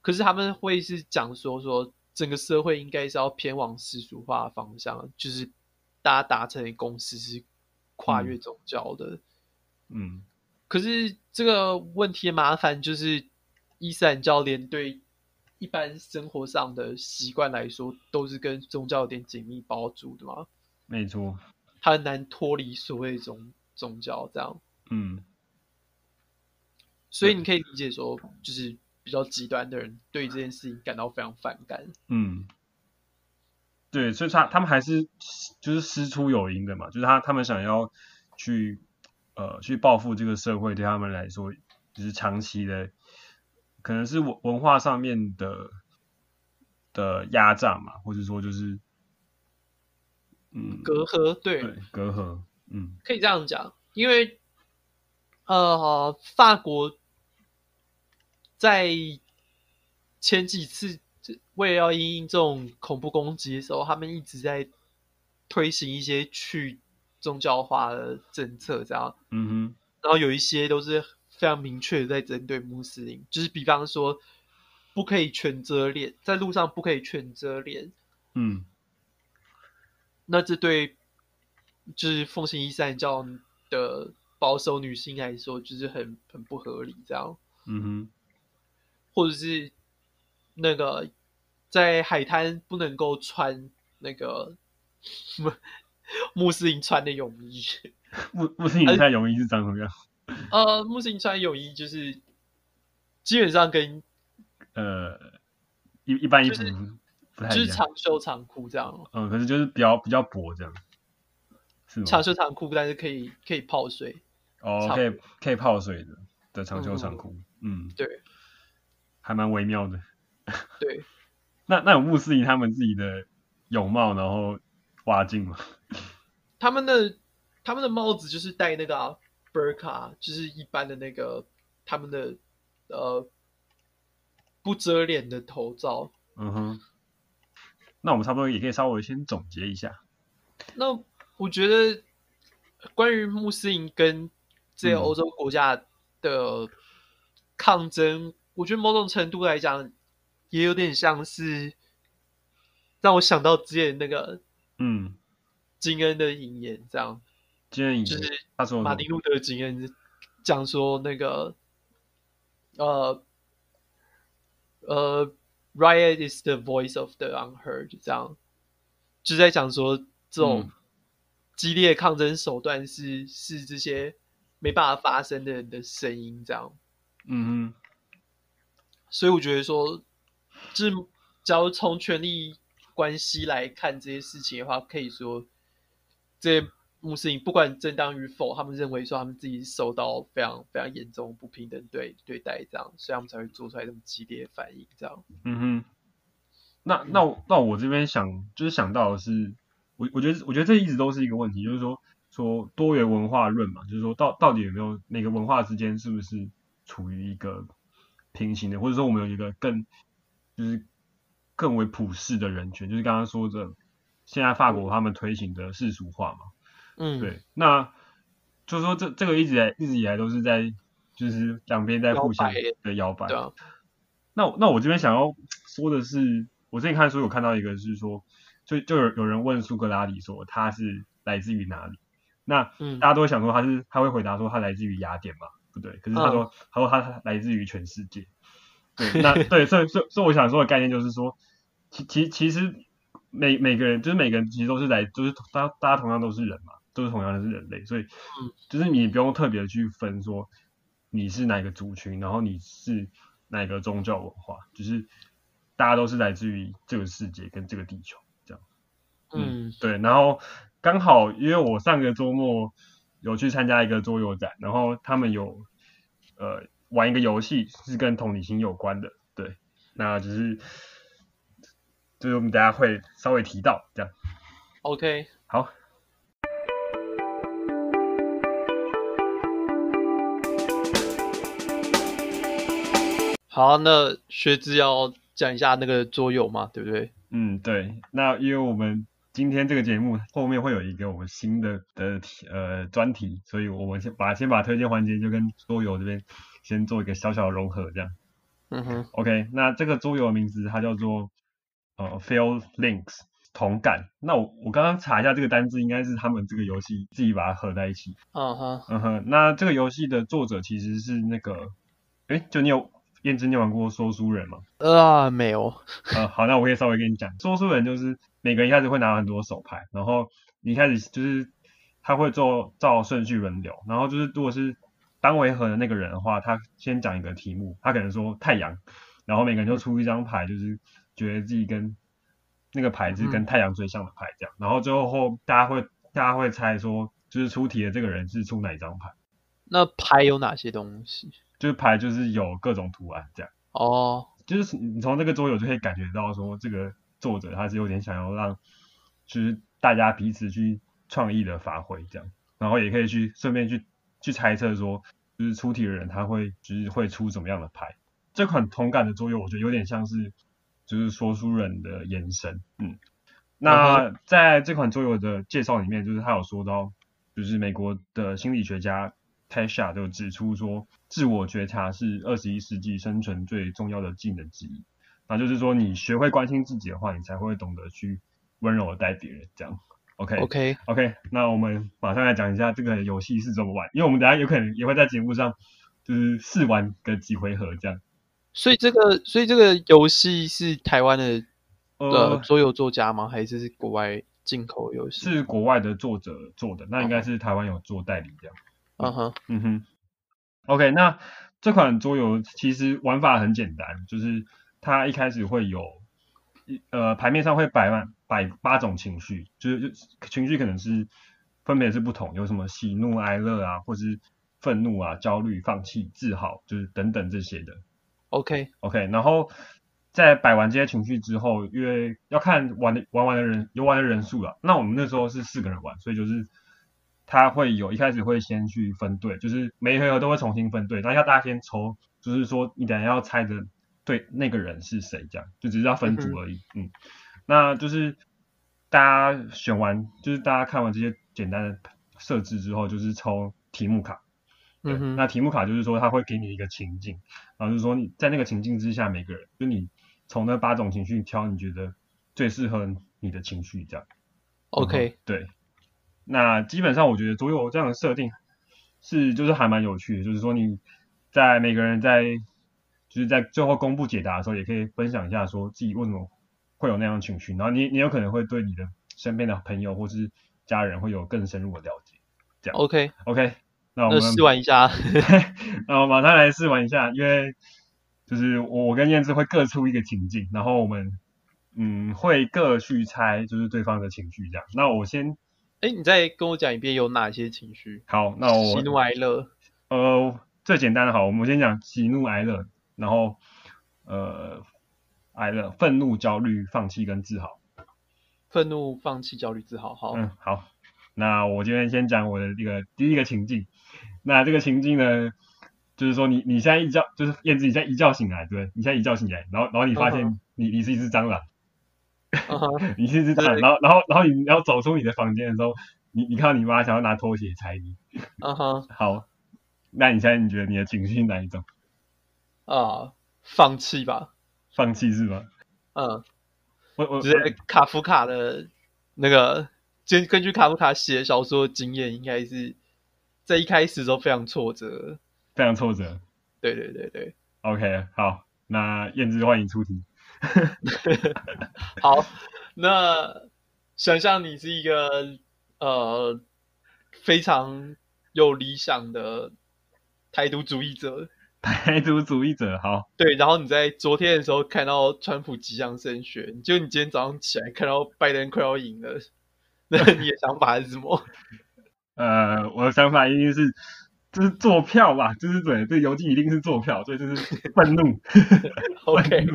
可是他们会是讲说说。整个社会应该是要偏往世俗化的方向，就是大家达成的共识是跨越宗教的。嗯，嗯，可是这个问题的麻烦就是，伊斯兰教连对一般生活上的习惯来说，都是跟宗教有点紧密包住的嘛。没错，它很难脱离所谓宗宗教这样。嗯，所以你可以理解说，就是。比较极端的人对这件事情感到非常反感。嗯，对，所以他他们还是就是师出有因的嘛，就是他他们想要去呃去报复这个社会，对他们来说就是长期的，可能是文文化上面的的压榨嘛，或者说就是嗯。隔阂，对，对隔阂，嗯，可以这样讲，因为呃法国在前几次。为了要因应这种恐怖攻击的时候，他们一直在推行一些去宗教化的政策，这样。嗯哼。然后有一些都是非常明确的在针对穆斯林，就是比方说不可以全遮脸，在路上不可以全遮脸。嗯。那这对就是奉行伊斯兰教的保守女性来说，就是很很不合理，这样。嗯哼。或者是那个。在海滩不能够穿那个穆穆斯林穿的泳衣。穆穆斯林穿泳衣是长什么样？呃，穆斯林穿泳衣就是基本上跟呃一一般衣服不太一样，就是长袖长裤这样。嗯，可是就是比较比较薄这样，是吗？长袖长裤，但是可以可以泡水。哦，可以可以泡水的的长袖长裤，嗯，嗯，对，还蛮微妙的，对。那那有穆斯林他们自己的泳帽，然后挖镜吗？他们的他们的帽子就是戴那个、啊、burka，就是一般的那个他们的呃不遮脸的头罩。嗯哼。那我们差不多也可以稍微先总结一下。那我觉得关于穆斯林跟这些欧洲国家的抗争，嗯、我觉得某种程度来讲。也有点像是让我想到之前那个，嗯，金恩的引言这样，金恩引言就是他说马丁路德金恩讲说那个，呃，呃，riot is the voice of the unheard，这样，就在讲说这种激烈抗争手段是、嗯、是这些没办法发声的人的声音，这样，嗯哼，所以我觉得说。就是，假如从权力关系来看这些事情的话，可以说，这些穆斯林不管正当与否，他们认为说他们自己受到非常非常严重不平等对对待，这样，所以他们才会做出来这么激烈的反应，这样。嗯哼。那那那我这边想就是想到的是，我我觉得我觉得这一直都是一个问题，就是说说多元文化论嘛，就是说到到底有没有每个文化之间是不是处于一个平行的，或者说我们有一个更。就是更为普世的人权，就是刚刚说的，现在法国他们推行的世俗化嘛，嗯，对，那就是说这这个一直来一直以来都是在就是两边在互相的摇摆。对啊。那那我这边想要说的是，我最近看书有看到一个是说，就就有有人问苏格拉底说他是来自于哪里？那大家都会想说他是他会回答说他来自于雅典嘛，不对，可是他说、嗯、他说他来自于全世界。对，那对，所以所以所以我想说的概念就是说，其其其实每每个人就是每个人其实都是来，就是大家大家同样都是人嘛，都是同样的是人类，所以就是你不用特别去分说你是哪个族群，然后你是哪个宗教文化，就是大家都是来自于这个世界跟这个地球这样。嗯，对，然后刚好因为我上个周末有去参加一个桌游展，然后他们有呃。玩一个游戏是跟同理心有关的，对，那就是就是我们大家会稍微提到这样。OK，好。好，那学之要讲一下那个桌游嘛，对不对？嗯，对。那因为我们今天这个节目后面会有一个我们新的的呃专题，所以我们先把先把推荐环节就跟桌游这边。先做一个小小的融合，这样。嗯哼。OK，那这个桌游的名字它叫做呃 Feel Links 同感。那我我刚刚查一下这个单字，应该是他们这个游戏自己把它合在一起。嗯哼。嗯哼。那这个游戏的作者其实是那个，诶，就你有彦之，你玩过说书人吗？啊，没有。呃，好，那我可以稍微跟你讲，说书人就是每个人一开始会拿很多手牌，然后你一开始就是他会做照顺序轮流，然后就是如果是。当回合的那个人的话，他先讲一个题目，他可能说太阳，然后每个人就出一张牌，就是觉得自己跟那个牌子跟太阳最像的牌这样，嗯、然后最后后大家会大家会猜说，就是出题的这个人是出哪一张牌？那牌有哪些东西？就是牌就是有各种图案这样。哦，就是你从这个桌游就可以感觉到说，这个作者他是有点想要让，就是大家彼此去创意的发挥这样，然后也可以去顺便去去猜测说，就是出题的人他会就是会出什么样的牌。这款同感的作用，我觉得有点像是就是说书人的延伸，嗯。那在这款桌游的介绍里面，就是他有说到，就是美国的心理学家 Tasha 就指出说，自我觉察是二十一世纪生存最重要的技能之一。那就是说，你学会关心自己的话，你才会懂得去温柔的待别人。这样，OK OK OK。那我们马上来讲一下这个游戏是怎么玩，因为我们等下有可能也会在节目上就是试玩个几回合这样。所以这个，所以这个游戏是台湾的呃桌游作家吗？还是是国外进口游戏？是国外的作者做的，那应该是台湾有做代理这样。嗯哼，嗯哼。OK，那这款桌游其实玩法很简单，就是它一开始会有一呃牌面上会摆满摆八种情绪，就是就情绪可能是分别是不同，有什么喜怒哀乐啊，或是愤怒啊、焦虑、放弃、自豪，就是等等这些的。OK OK，然后在摆完这些情绪之后，因为要看玩的玩完的人游玩的人数了。那我们那时候是四个人玩，所以就是他会有一开始会先去分队，就是每一回合都会重新分队，那要大家先抽，就是说你等下要猜的对那个人是谁，这样就只是要分组而已。嗯，嗯，那就是大家选完，就是大家看完这些简单的设置之后，就是抽题目卡。对，嗯、那题目卡就是说，他会给你一个情境，然后就是说你在那个情境之下，每个人就你从那八种情绪挑你觉得最适合你的情绪这样。OK，对。那基本上我觉得桌游这样的设定是就是还蛮有趣的，就是说你在每个人在就是在最后公布解答的时候，也可以分享一下说自己为什么会有那样的情绪，然后你你有可能会对你的身边的朋友或是家人会有更深入的了解。这样。OK OK。那我们试玩一下，那我马上来试玩一下，因为就是我跟燕子会各出一个情境，然后我们嗯会各去猜就是对方的情绪这样。那我先，哎、欸，你再跟我讲一遍有哪些情绪？好，那我喜怒哀乐。呃，最简单的好，我们先讲喜怒哀乐，然后呃挨了、愤怒、焦虑、放弃跟自豪。愤怒、放弃、焦虑、自豪，好。嗯，好。那我今天先讲我的这个第一个情境。那这个情境呢，就是说你你现在一觉，就是燕子你现在一觉醒来，对，你现在一觉醒来，然后然后你发现你、uh huh. 你是一只蟑螂，uh huh. 你是一只蟑螂，然后然后然后你要走出你的房间的时候，你你看到你妈想要拿拖鞋踩你，啊哈，好，那你现在你觉得你的情绪是哪一种？啊，uh, 放弃吧，放弃是吗？嗯、uh, 我，我我就是卡夫卡的那个，根根据卡夫卡写小说的经验，应该是。在一开始都非常挫折，非常挫折。对对对对。OK，好，那燕之欢迎出题。好，那想象你是一个呃非常有理想的台独主义者。台独主义者，好。对，然后你在昨天的时候看到川普即将胜选，就你今天早上起来看到拜登快要赢了，那 你的想法是什么？呃，我的想法一定是，就是做票吧，就是对，这游戏一定是做票，所以就是愤怒。OK，OK，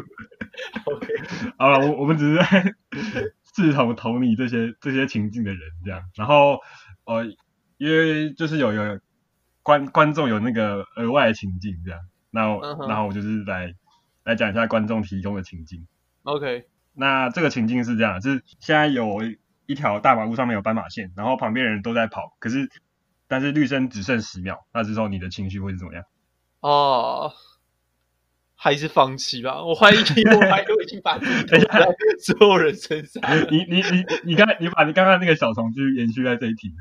好了，我我们只是在试图投你这些这些情境的人这样，然后呃，因为就是有有观观众有那个额外的情境这样，然后、uh huh. 然后我就是来来讲一下观众提供的情境。OK，那这个情境是这样，就是现在有。一条大马路上面有斑马线，然后旁边人都在跑，可是但是绿灯只剩十秒，那之后你的情绪会是怎么样？哦，还是放弃吧。我怀疑我还都已经把 所有人身上。你你你你刚你把你刚刚那个小虫去延续在这一题，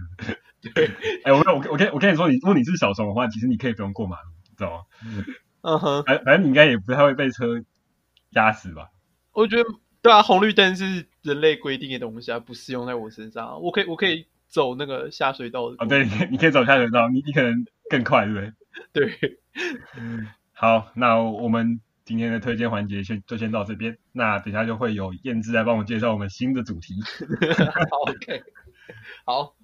对。哎、欸，我我我跟我跟你说，你如果你是小虫的话，其实你可以不用过马路，知道吗？嗯哼、uh，反.反正你应该也不太会被车压死吧？我觉得。对啊，红绿灯是人类规定的东西啊，不适用在我身上。我可以，我可以走那个下水道的。哦，对，你可以走下水道，你你可能更快，对不对？对。好，那我们今天的推荐环节先就先到这边，那等下就会有燕姿来帮我介绍我们新的主题。好，OK，好。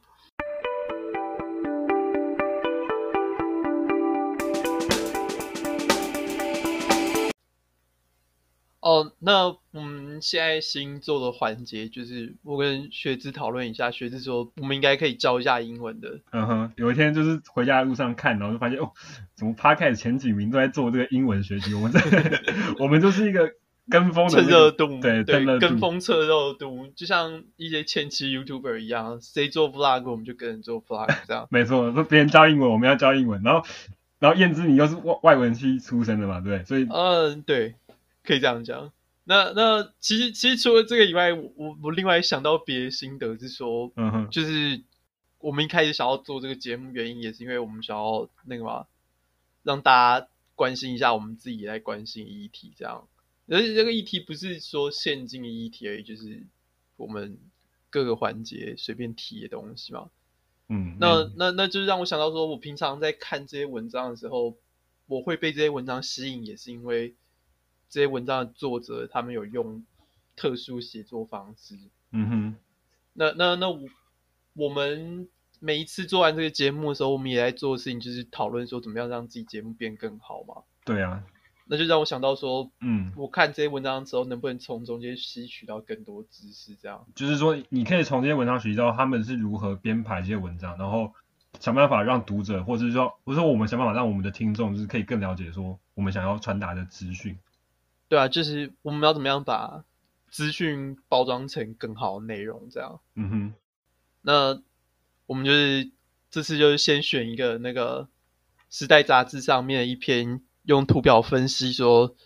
哦，那我们现在新做的环节就是我跟学之讨论一下，学之说我们应该可以教一下英文的。嗯哼，有一天就是回家的路上看，然后就发现哦，怎么 Podcast 前几名都在做这个英文学习？我们这 我们就是一个跟风的、热度，对对，跟风蹭热度，就像一些前期 YouTuber 一样，谁做 Vlog 我们就跟着做 Vlog 这样。没错，说别人教英文，我们要教英文，然后然后燕姿你又是外外文系出身的嘛，对，所以嗯，对。可以这样讲，那那其实其实除了这个以外，我我另外想到别的心得是说，嗯哼，就是我们一开始想要做这个节目原因，也是因为我们想要那个嘛，让大家关心一下我们自己也在关心议题，这样，而且这个议题不是说现今的议题而已，就是我们各个环节随便提的东西嘛，嗯，那那那就是让我想到说，我平常在看这些文章的时候，我会被这些文章吸引，也是因为。这些文章的作者，他们有用特殊写作方式。嗯哼，那那那我我们每一次做完这个节目的时候，我们也在做的事情，就是讨论说怎么样让自己节目变更好嘛。对啊，那就让我想到说，嗯，我看这些文章的时候，能不能从中间吸取到更多知识？这样就是说，你可以从这些文章学习到他们是如何编排这些文章，然后想办法让读者，或者是说，不是说我们想办法让我们的听众，就是可以更了解说我们想要传达的资讯。对啊，就是我们要怎么样把资讯包装成更好的内容，这样。嗯哼。那我们就是这次就是先选一个那个《时代》杂志上面一篇用图表分析说，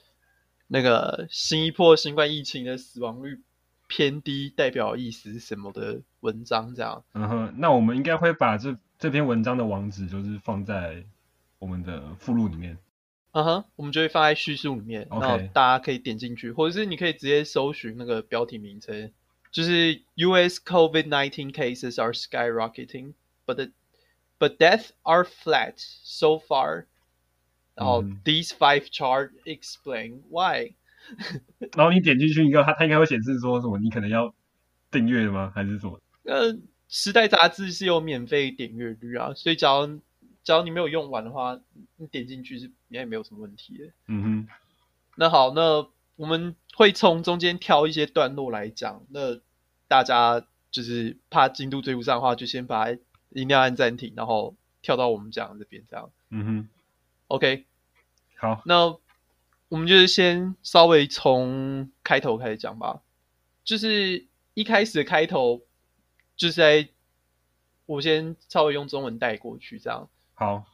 那个新一波新冠疫情的死亡率偏低，代表意思是什么的文章，这样。嗯哼。那我们应该会把这这篇文章的网址就是放在我们的附录里面。嗯哼，我们就会放在叙述里面.然后大家可以点进去，或者是你可以直接搜寻那个标题名称，就是 U.S. COVID-19 cases are skyrocketing, but the, but deaths are flat so far。然后 these five charts explain why。然后你点进去以后，它它应该会显示说什么？你可能要订阅吗？还是什么？呃，时代杂志是有免费点阅率啊，所以只要。只要你没有用完的话，你点进去是应该没有什么问题。嗯哼。那好，那我们会从中间挑一些段落来讲。那大家就是怕进度追不上的话，就先把音量按暂停，然后跳到我们讲的这边这样。嗯哼。OK。好，那我们就是先稍微从开头开始讲吧。就是一开始的开头，就是在我先稍微用中文带过去这样。好，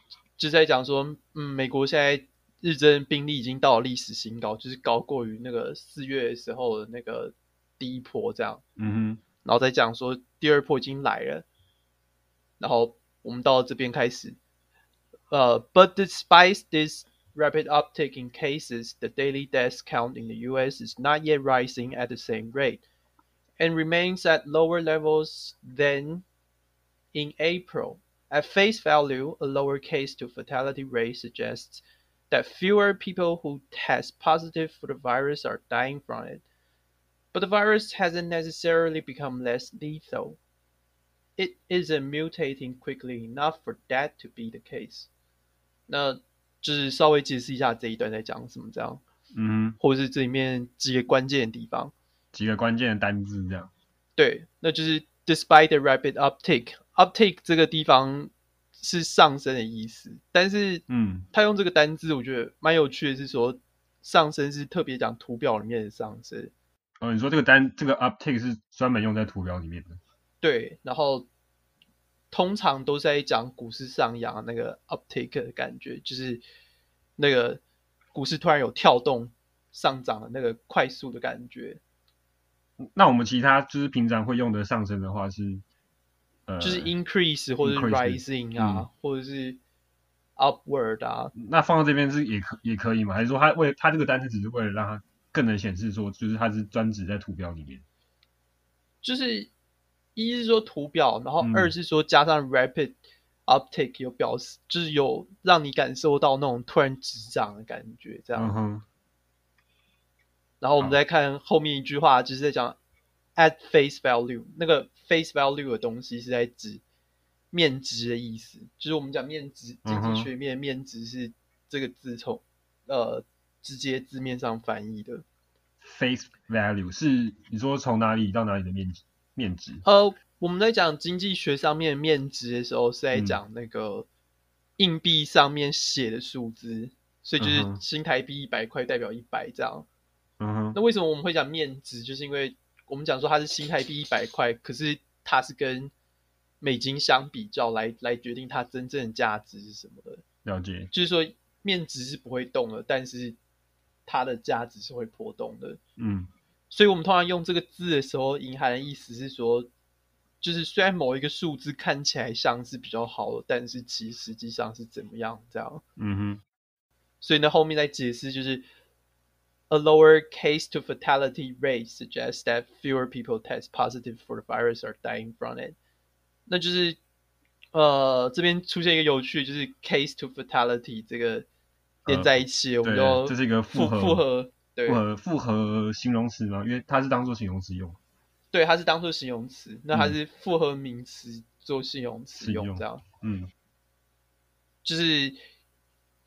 就在讲说，嗯，美国现在日增病例已经到了历史新高，就是高过于那个四月时候的那个第一波这样。嗯哼，然后再讲说第二波已经来了，然后我们到这边开始，呃、uh,，But despite this rapid uptick in cases, the daily death count in the U.S. is not yet rising at the same rate, and remains at lower levels than in April. At face value, a lower case to fatality rate suggests that fewer people who test positive for the virus are dying from it. But the virus hasn't necessarily become less lethal. It isn't mutating quickly enough for that to be the case. 那就是稍微解释一下这一段在讲什么，这样，嗯，或者是这里面几个关键的地方，几个关键的单字这样。对，那就是 despite the rapid uptick。 Uptake 这个地方是上升的意思，但是，嗯，他用这个单字，我觉得蛮有趣的，是说上升是特别讲图表里面的上升。哦，你说这个单这个 uptake 是专门用在图表里面的？对，然后通常都是在讲股市上扬那个 uptake 的感觉，就是那个股市突然有跳动上涨的那个快速的感觉。那我们其他就是平常会用的上升的话是？就是 increase 或者是 rising 啊，嗯、或者是 upward 啊。那放到这边是也可也可以吗？还是说它为它这个单词只是为了让它更能显示说，就是它是专指在图表里面？就是一是说图表，然后二是说加上 rapid uptake 有表示，嗯、就是有让你感受到那种突然直涨的感觉，这样。嗯。然后我们再看后面一句话，就是在讲 at face value，那个 face value 的东西是在指面值的意思，就是我们讲面值经济学面面值是这个字从呃直接字面上翻译的。face value 是你说从哪里到哪里的面积面值？呃，我们在讲经济学上面面值的时候，是在讲那个硬币上面写的数字，嗯、所以就是新台币一百块代表一百这样。嗯哼。那为什么我们会讲面值？就是因为我们讲说它是新台币一百块，可是它是跟美金相比较来来决定它真正的价值是什么的。了解。就是说面值是不会动的，但是。它的价值是会波动的，嗯，所以我们通常用这个字的时候，隐含的意思是说，就是虽然某一个数字看起来像是比较好的，但是其实实际上是怎么样这样，嗯哼，所以呢后面再解释就是，a lower case to fatality rate suggests that fewer people test positive for the virus are dying from it，那就是呃这边出现一个有趣就是 case to fatality 这个。连在一起，呃、我们就这是一个复合复合对复合复合形容词吗？因为它是当做形容词用。对，它是当做形容词，那它是复合名词做形容词用，这样。嗯，就是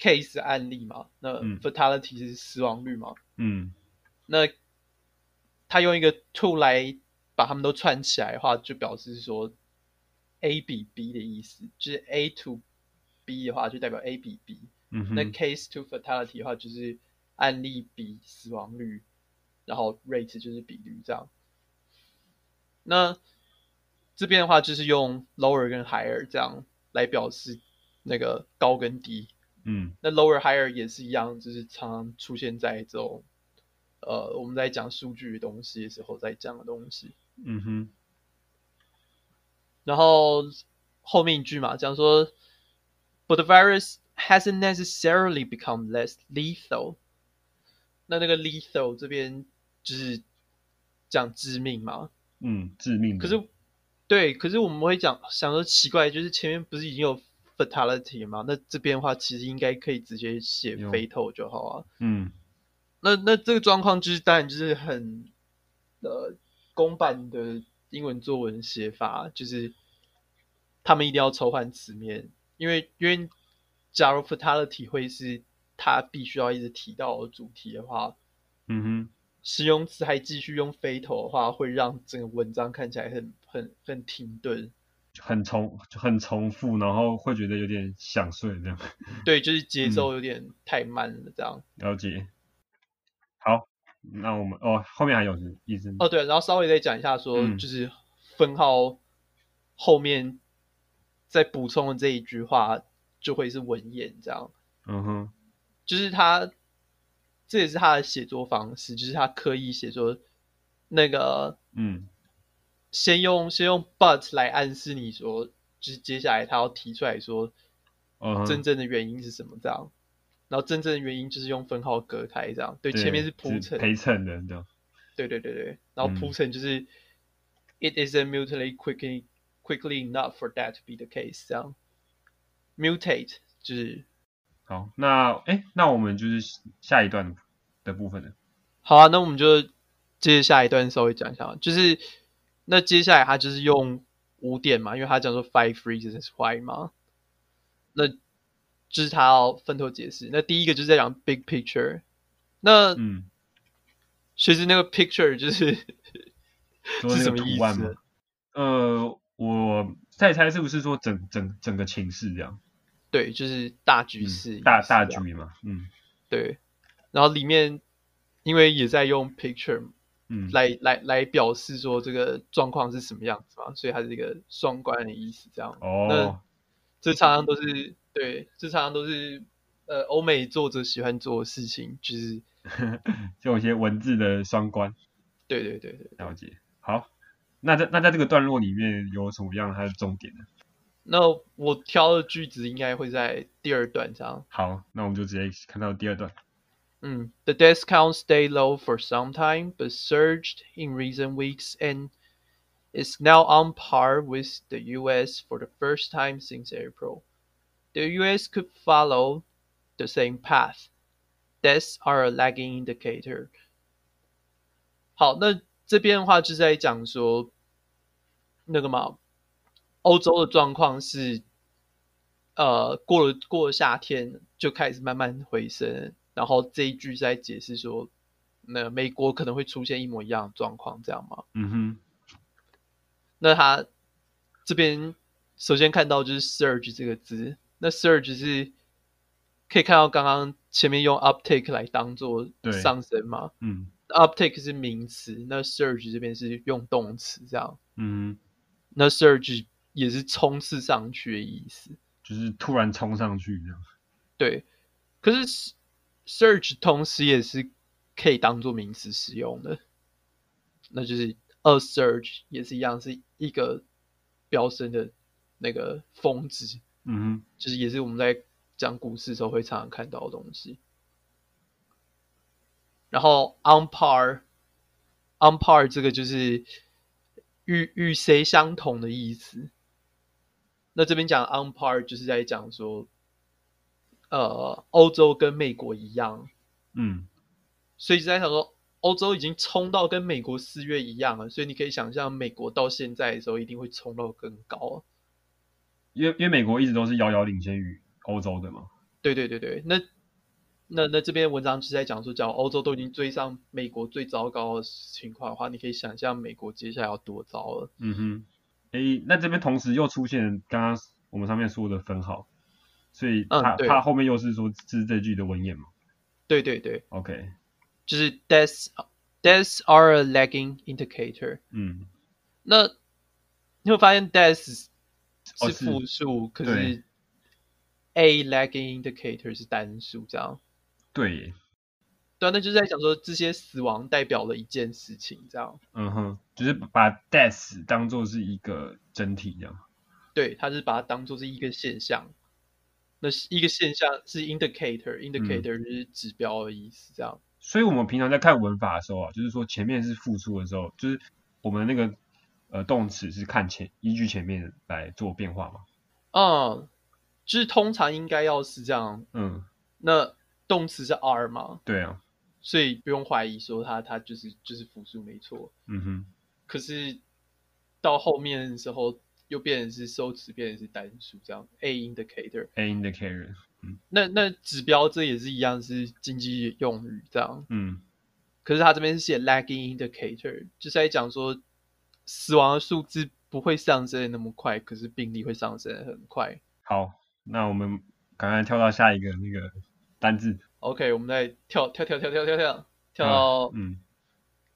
case 案例嘛，那 fatality 是死亡率嘛。嗯，那他用一个 to 来把他们都串起来的话，就表示说 A 比 B 的意思，就是 A to B 的话，就代表 A 比 B。嗯、那 case to fatality 的话，就是案例比死亡率，然后 rate 就是比率这样。那这边的话，就是用 lower 跟 higher 这样来表示那个高跟低。嗯，那 lower higher 也是一样，就是常常出现在这种呃我们在讲数据的东西的时候在讲的东西。嗯哼。然后后面一句嘛，讲说，but the virus Hasn't necessarily become less lethal。那那个 lethal 这边就是讲致命嘛？嗯，致命。可是，对，可是我们会讲想说奇怪，就是前面不是已经有 fatality 嘛？那这边的话其实应该可以直接写 fatal 就好啊。嗯。那那这个状况就是当然就是很呃公版的英文作文写法，就是他们一定要抽换词面，因为因为。假如 fatality 会是他必须要一直提到的主题的话，嗯哼，形容词还继续用 fatal 的话，会让整个文章看起来很很很停顿，很重很重复，然后会觉得有点想睡这样。对，就是节奏有点太慢了这样。嗯、了解。好，那我们哦后面还有是意思？哦对，然后稍微再讲一下说，嗯、就是分号后面再补充的这一句话。就会是文言这样，嗯哼，就是他，这也是他的写作方式，就是他刻意写作那个，嗯，先用先用 but 来暗示你说，就是接下来他要提出来说，嗯，真正的原因是什么这样，然后真正的原因就是用分号隔开这样，对，对前面是铺陈陪衬的这样，对对对对，然后铺陈就是、嗯、it isn't mutually quickly quickly enough for that to be the case 这样。mutate 就是好，那哎，那我们就是下一段的部分了。好啊，那我们就接着下一段稍微讲一下，就是那接下来他就是用五点嘛，因为他讲说 five reasons why 嘛，那就是他要分头解释。那第一个就是在讲 big picture，那嗯，其实那个 picture 就是 是什么意思？呃，我。再猜是不是说整整整个情势这样？对，就是大局势、嗯，大大局嘛。嗯，对。然后里面因为也在用 picture，嗯，来来来表示说这个状况是什么样子嘛，所以它是一个双关的意思，这样。哦。那这常常都是对，这常常都是呃欧美作者喜欢做的事情，就是 就有些文字的双关。对对对对，了解。好。那在那在这个段落里面有什么样它的重点呢？那我挑的句子应该会在第二段这样。好，那我们就直接看到第二段。嗯，The death count stayed low for some time, but surged in recent weeks and is now on par with the U.S. for the first time since April. The U.S. could follow the same path. Deaths are a lagging indicator. 好，那这边的话就是在讲说那个嘛，欧洲的状况是，呃，过了过了夏天就开始慢慢回升， 然后这一句在解释说，那美国可能会出现一模一样的状况，这样吗？嗯哼。那他这边首先看到就是 surge 这个字，那 surge 是可以看到刚刚前面用 uptake 来当做上升嘛？嗯，uptake 是名词，那 surge 这边是用动词这样。嗯，那 surge 也是冲刺上去的意思，就是突然冲上去这样。对，可是 surge 同时也是可以当做名词使用的，那就是 a search 也是一样是。一个飙升的那个峰值，嗯哼，就是也是我们在讲股市的时候会常常看到的东西。然后 on par，on par 这个就是与与谁相同的意思。那这边讲 on par 就是在讲说，呃，欧洲跟美国一样，嗯，所以就在想说。欧洲已经冲到跟美国四月一样了，所以你可以想象，美国到现在的时候一定会冲到更高。因为因为美国一直都是遥遥领先于欧洲的嘛。对对对对，那那那这篇文章是在讲说，假如欧洲都已经追上美国最糟糕的情况的话，你可以想象美国接下来要多糟了。嗯哼，诶，那这边同时又出现刚刚我们上面说的分号，所以他、嗯、他后面又是说这是这句的文言嘛？对对对，OK。就是 deaths deaths are a lagging indicator。嗯，那你会发现 deaths 是复数，可是 a lagging indicator 是单数，这样。对，对啊，那就是在讲说这些死亡代表了一件事情，这样。嗯哼，就是把 deaths 当做是一个整体，这样。对，他是把它当做是一个现象。那是一个现象是 indicator，indicator、嗯、就是指标的意思，这样。所以，我们平常在看文法的时候啊，就是说前面是复数的时候，就是我们那个呃动词是看前依据前面来做变化嘛。嗯，就是通常应该要是这样。嗯，那动词是 are 嘛？对啊，所以不用怀疑说它它就是就是复数没错。嗯哼。可是到后面的时候又变成是收词，变成是单数这样。A indicator。A indicator 嗯。那那指标这也是一样，是经济用语这样。嗯，可是他这边是写 lagging indicator，就是在讲说死亡的数字不会上升的那么快，可是病例会上升的很快。好，那我们赶快跳到下一个那个单字。OK，我们再跳跳跳跳跳跳跳跳到嗯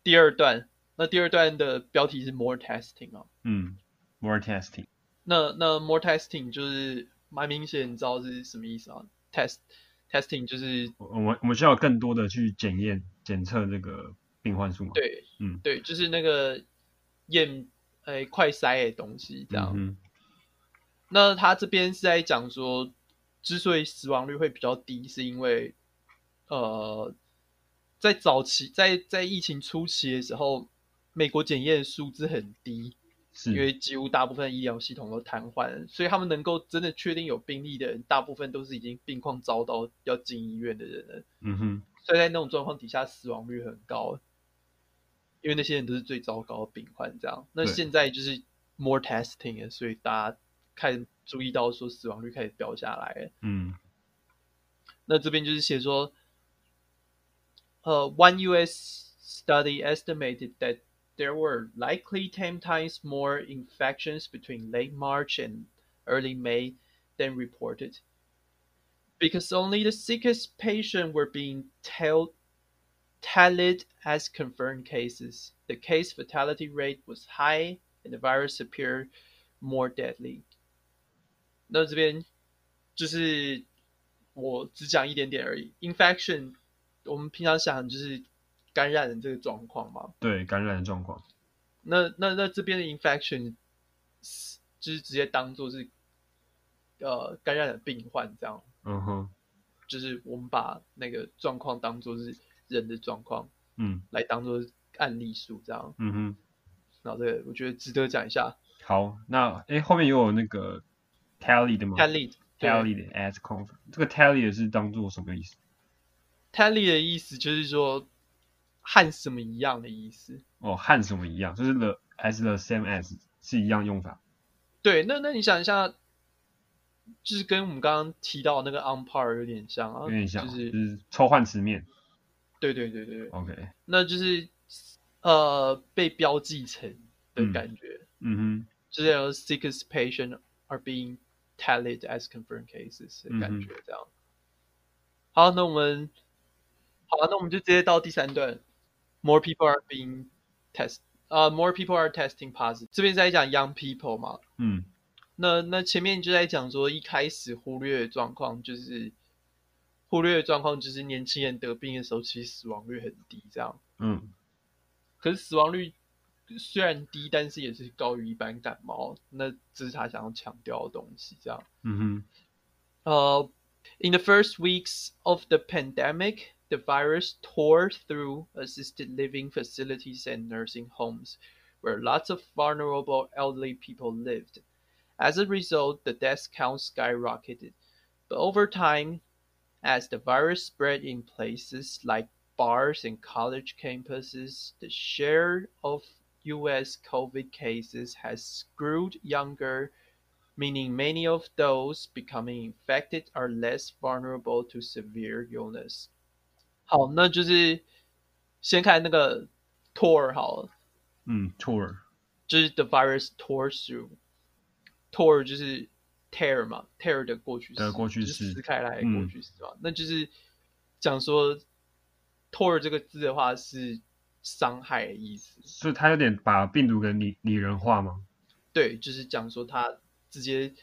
第二段。嗯、那第二段的标题是 more testing 啊。嗯，more testing。那那 more testing 就是。蛮明显，你知道是什么意思啊？Test testing 就是我们我们需要更多的去检验检测这个病患数嘛？对，嗯，对，就是那个验诶、欸、快筛的东西这样。嗯、那他这边是在讲说，之所以死亡率会比较低，是因为呃，在早期在在疫情初期的时候，美国检验数字很低。因为几乎大部分医疗系统都瘫痪，所以他们能够真的确定有病例的人，大部分都是已经病况糟到要进医院的人了。嗯哼，所以在那种状况底下，死亡率很高，因为那些人都是最糟糕的病患。这样，那现在就是 more testing，所以大家看注意到说死亡率开始掉下来。嗯，那这边就是写说，呃，one U.S. study estimated that There were likely ten times more infections between late March and early May than reported, because only the sickest patients were being tallied as confirmed cases. The case fatality rate was high, and the virus appeared more deadly. 那这边就是我只讲一点点而已。Infection，我们平常想就是。 感染的这个状况嘛？对，感染的状况。那那那这边的 infection 就是直接当做是呃感染的病患这样。嗯哼。就是我们把那个状况当做是人的状况，嗯，来当做案例数这样。嗯哼。然后这个我觉得值得讲一下。好，那哎后面又有那个 tally 的吗？tally tally 的 as confirmed 这个 tally 的是当做什么意思？tally 的意思就是说。和什么一样的意思。哦，和什么一样？就是 the as the same as 是一样用法。对，那那你想一下，就是跟我们刚刚提到的那个 on par 有点像啊，有点像，就是、就是抽换词面。对对对对，OK，那就是呃被标记成的感觉。嗯，嗯哼，就是 sickest patient are being tallied as confirmed cases 的感觉，这样。嗯、好，那我们好，那我们就直接到第三段。More people are being test，呃、uh,，more people are testing positive。这边在讲 young people 嘛，嗯，那那前面就在讲说，一开始忽略的状况就是忽略的状况就是年轻人得病的时候，其实死亡率很低，这样，嗯，可是死亡率虽然低，但是也是高于一般感冒，那这是他想要强调的东西，这样，嗯哼，呃、uh,，in the first weeks of the pandemic。The virus tore through assisted living facilities and nursing homes, where lots of vulnerable elderly people lived. As a result, the death count skyrocketed. But over time, as the virus spread in places like bars and college campuses, the share of U.S. COVID cases has screwed younger, meaning many of those becoming infected are less vulnerable to severe illness. 好，那就是先看那个 tore 好了。嗯，tore 就是 the virus tore through，tore 就是 tear 嘛，tear 的过去式，的过去式，撕开来过去式嘛。嗯、那就是讲说 tore 这个字的话是伤害的意思。所以他有点把病毒给拟拟人化吗？对，就是讲说他直接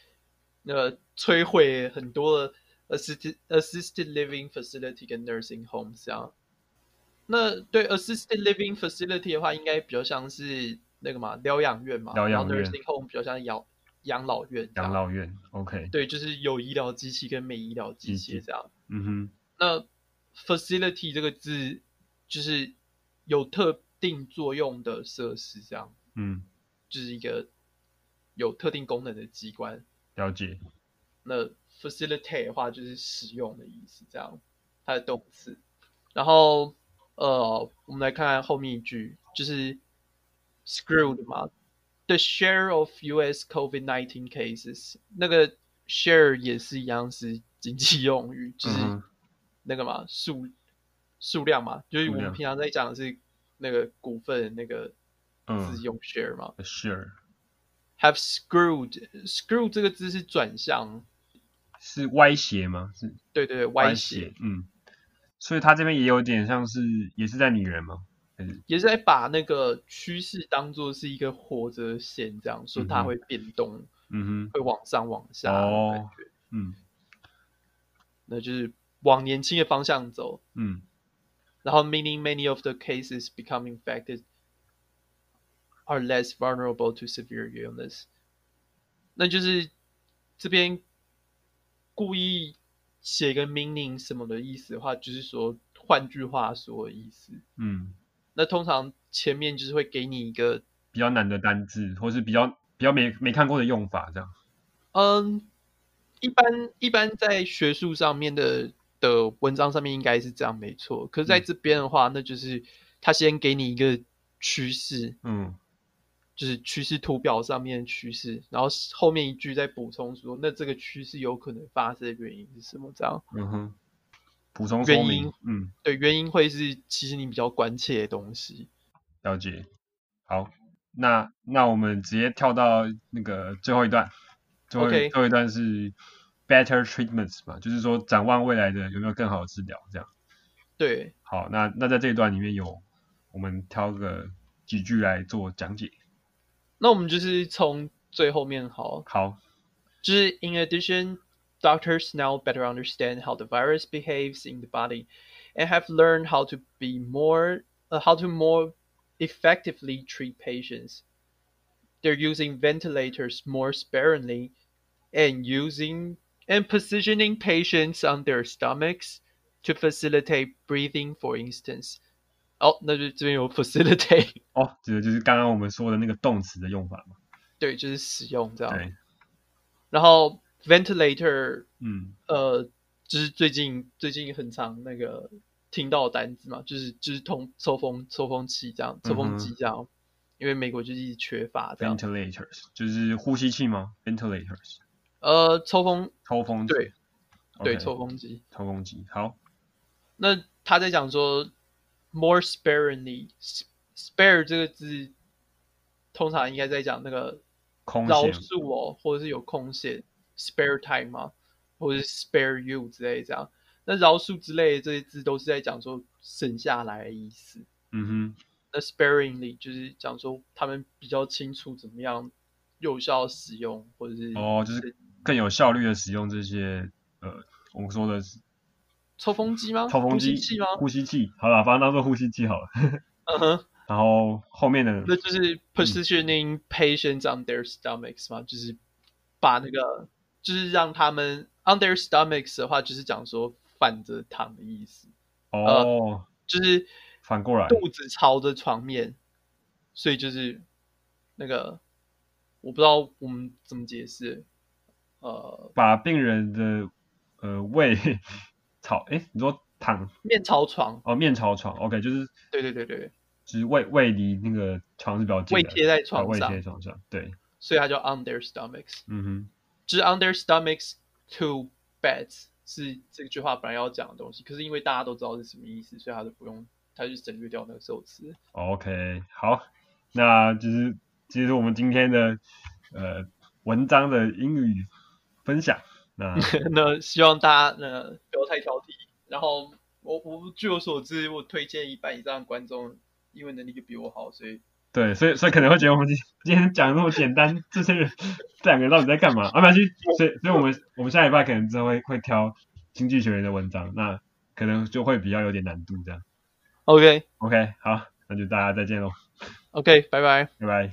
那个摧毁很多的。Assisted assisted living facility 跟 nursing home 这样，那对 assisted living facility 的话，应该比较像是那个嘛疗养院嘛，疗养 nursing home 比较像养养老院。养老院，OK。对，就是有医疗机器跟没医疗机器这样。嗯哼。那 facility 这个字就是有特定作用的设施这样。嗯。就是一个有特定功能的机关。了解。那 facilitate 的话就是使用的意思，这样它的动词。然后呃，我们来看看后面一句，就是 screwed 嘛。The share of U.S. COVID-19 cases，那个 share 也是一样是经济用语，就是那个嘛数数量嘛，就是我们平常在讲的是那个股份那个字用 share 嘛。嗯、share have screwed，screwed 这个字是转向。是歪斜吗？是，对对对，歪斜，嗯，所以他这边也有点像是，也是在拟人吗？也是在把那个趋势当做是一个活着线，这样说它会变动，嗯哼，会往上往下，哦，嗯，那就是往年轻的方向走，嗯，然后 meaning many of the cases become infected are less vulnerable to severe illness，那就是这边。故意写个 meaning 什么的意思的话，就是说，换句话说的意思。嗯，那通常前面就是会给你一个比较难的单字，或是比较比较没没看过的用法，这样。嗯，一般一般在学术上面的的文章上面应该是这样，没错。可是在这边的话，嗯、那就是他先给你一个趋势。嗯。就是趋势图表上面的趋势，然后后面一句再补充说，那这个趋势有可能发生的原因是什么？这样，嗯哼，补充原因，嗯，对，原因会是其实你比较关切的东西。了解。好，那那我们直接跳到那个最后一段，最后.最后一段是 better treatments 嘛，就是说展望未来的有没有更好的治疗？这样。对。好，那那在这一段里面有我们挑个几句来做讲解。那我们就是从最后面好，好，就是 In addition, doctors now better understand how the virus behaves in the body, and have learned how to be more, uh, how to more effectively treat patients. They're using ventilators more sparingly, and using and positioning patients on their stomachs to facilitate breathing, for instance. 哦，那就这边有 facilitate 哦，指的就是刚刚我们说的那个动词的用法嘛？对，就是使用这样。对。然后 ventilator，嗯，呃，就是最近最近很常那个听到的单字嘛，就是就是通抽风抽风器这样，抽风机这样，嗯、因为美国就是一直缺乏这样。Ventilators 就是呼吸器吗？Ventilators。呃，抽风。抽风机。对。对，抽风机。抽风机。好。那他在讲说，more sparingly，spare 这个字，通常应该在讲那个饶恕哦，或者是有空闲，spare time 嘛，或者是 spare you 之类这样。那饶恕之类的这些字都是在讲说省下来的意思。嗯哼。那 sparingly 就是讲说他们比较清楚怎么样有效使用，或者是哦，就是更有效率的使用这些呃，我们说的是抽风机吗？抽风机？呼吸器吗？呼吸器。好了，把它当做呼吸器好了。嗯哼。然后后面的那就是 positioning patients on their stomachs 嘛，就是把那个就是让他们 on their stomachs 的话，就是讲说。反着躺的意思哦、呃，就是反过来，肚子朝着床面，所以就是那个我不知道我们怎么解释，呃，把病人的呃胃朝哎，你说躺面朝床哦，面朝床，OK，就是对对对对，就是胃胃离那个床是比较近，胃贴在床上，胃贴在床上，对，所以它叫 on their stomachs，嗯哼，就是 on their stomachs to beds。是这句话本来要讲的东西，可是因为大家都知道是什么意思，所以他就不用，他就省略掉那个受词。OK，好，那就是其实我们今天的呃文章的英语分享。那 那希望大家呃不要太挑剔。然后我我据我所知，我推荐一半以上的观众英文能力就比我好，所以对，所以所以可能会觉得我们今今天讲的那么简单，这些人。这两个人到底在干嘛？啊，没关系，所以所以我们我们下礼拜可能之后会会挑经济学人的文章，那可能就会比较有点难度这样。OK OK，好，那就大家再见喽。OK，拜拜，拜拜。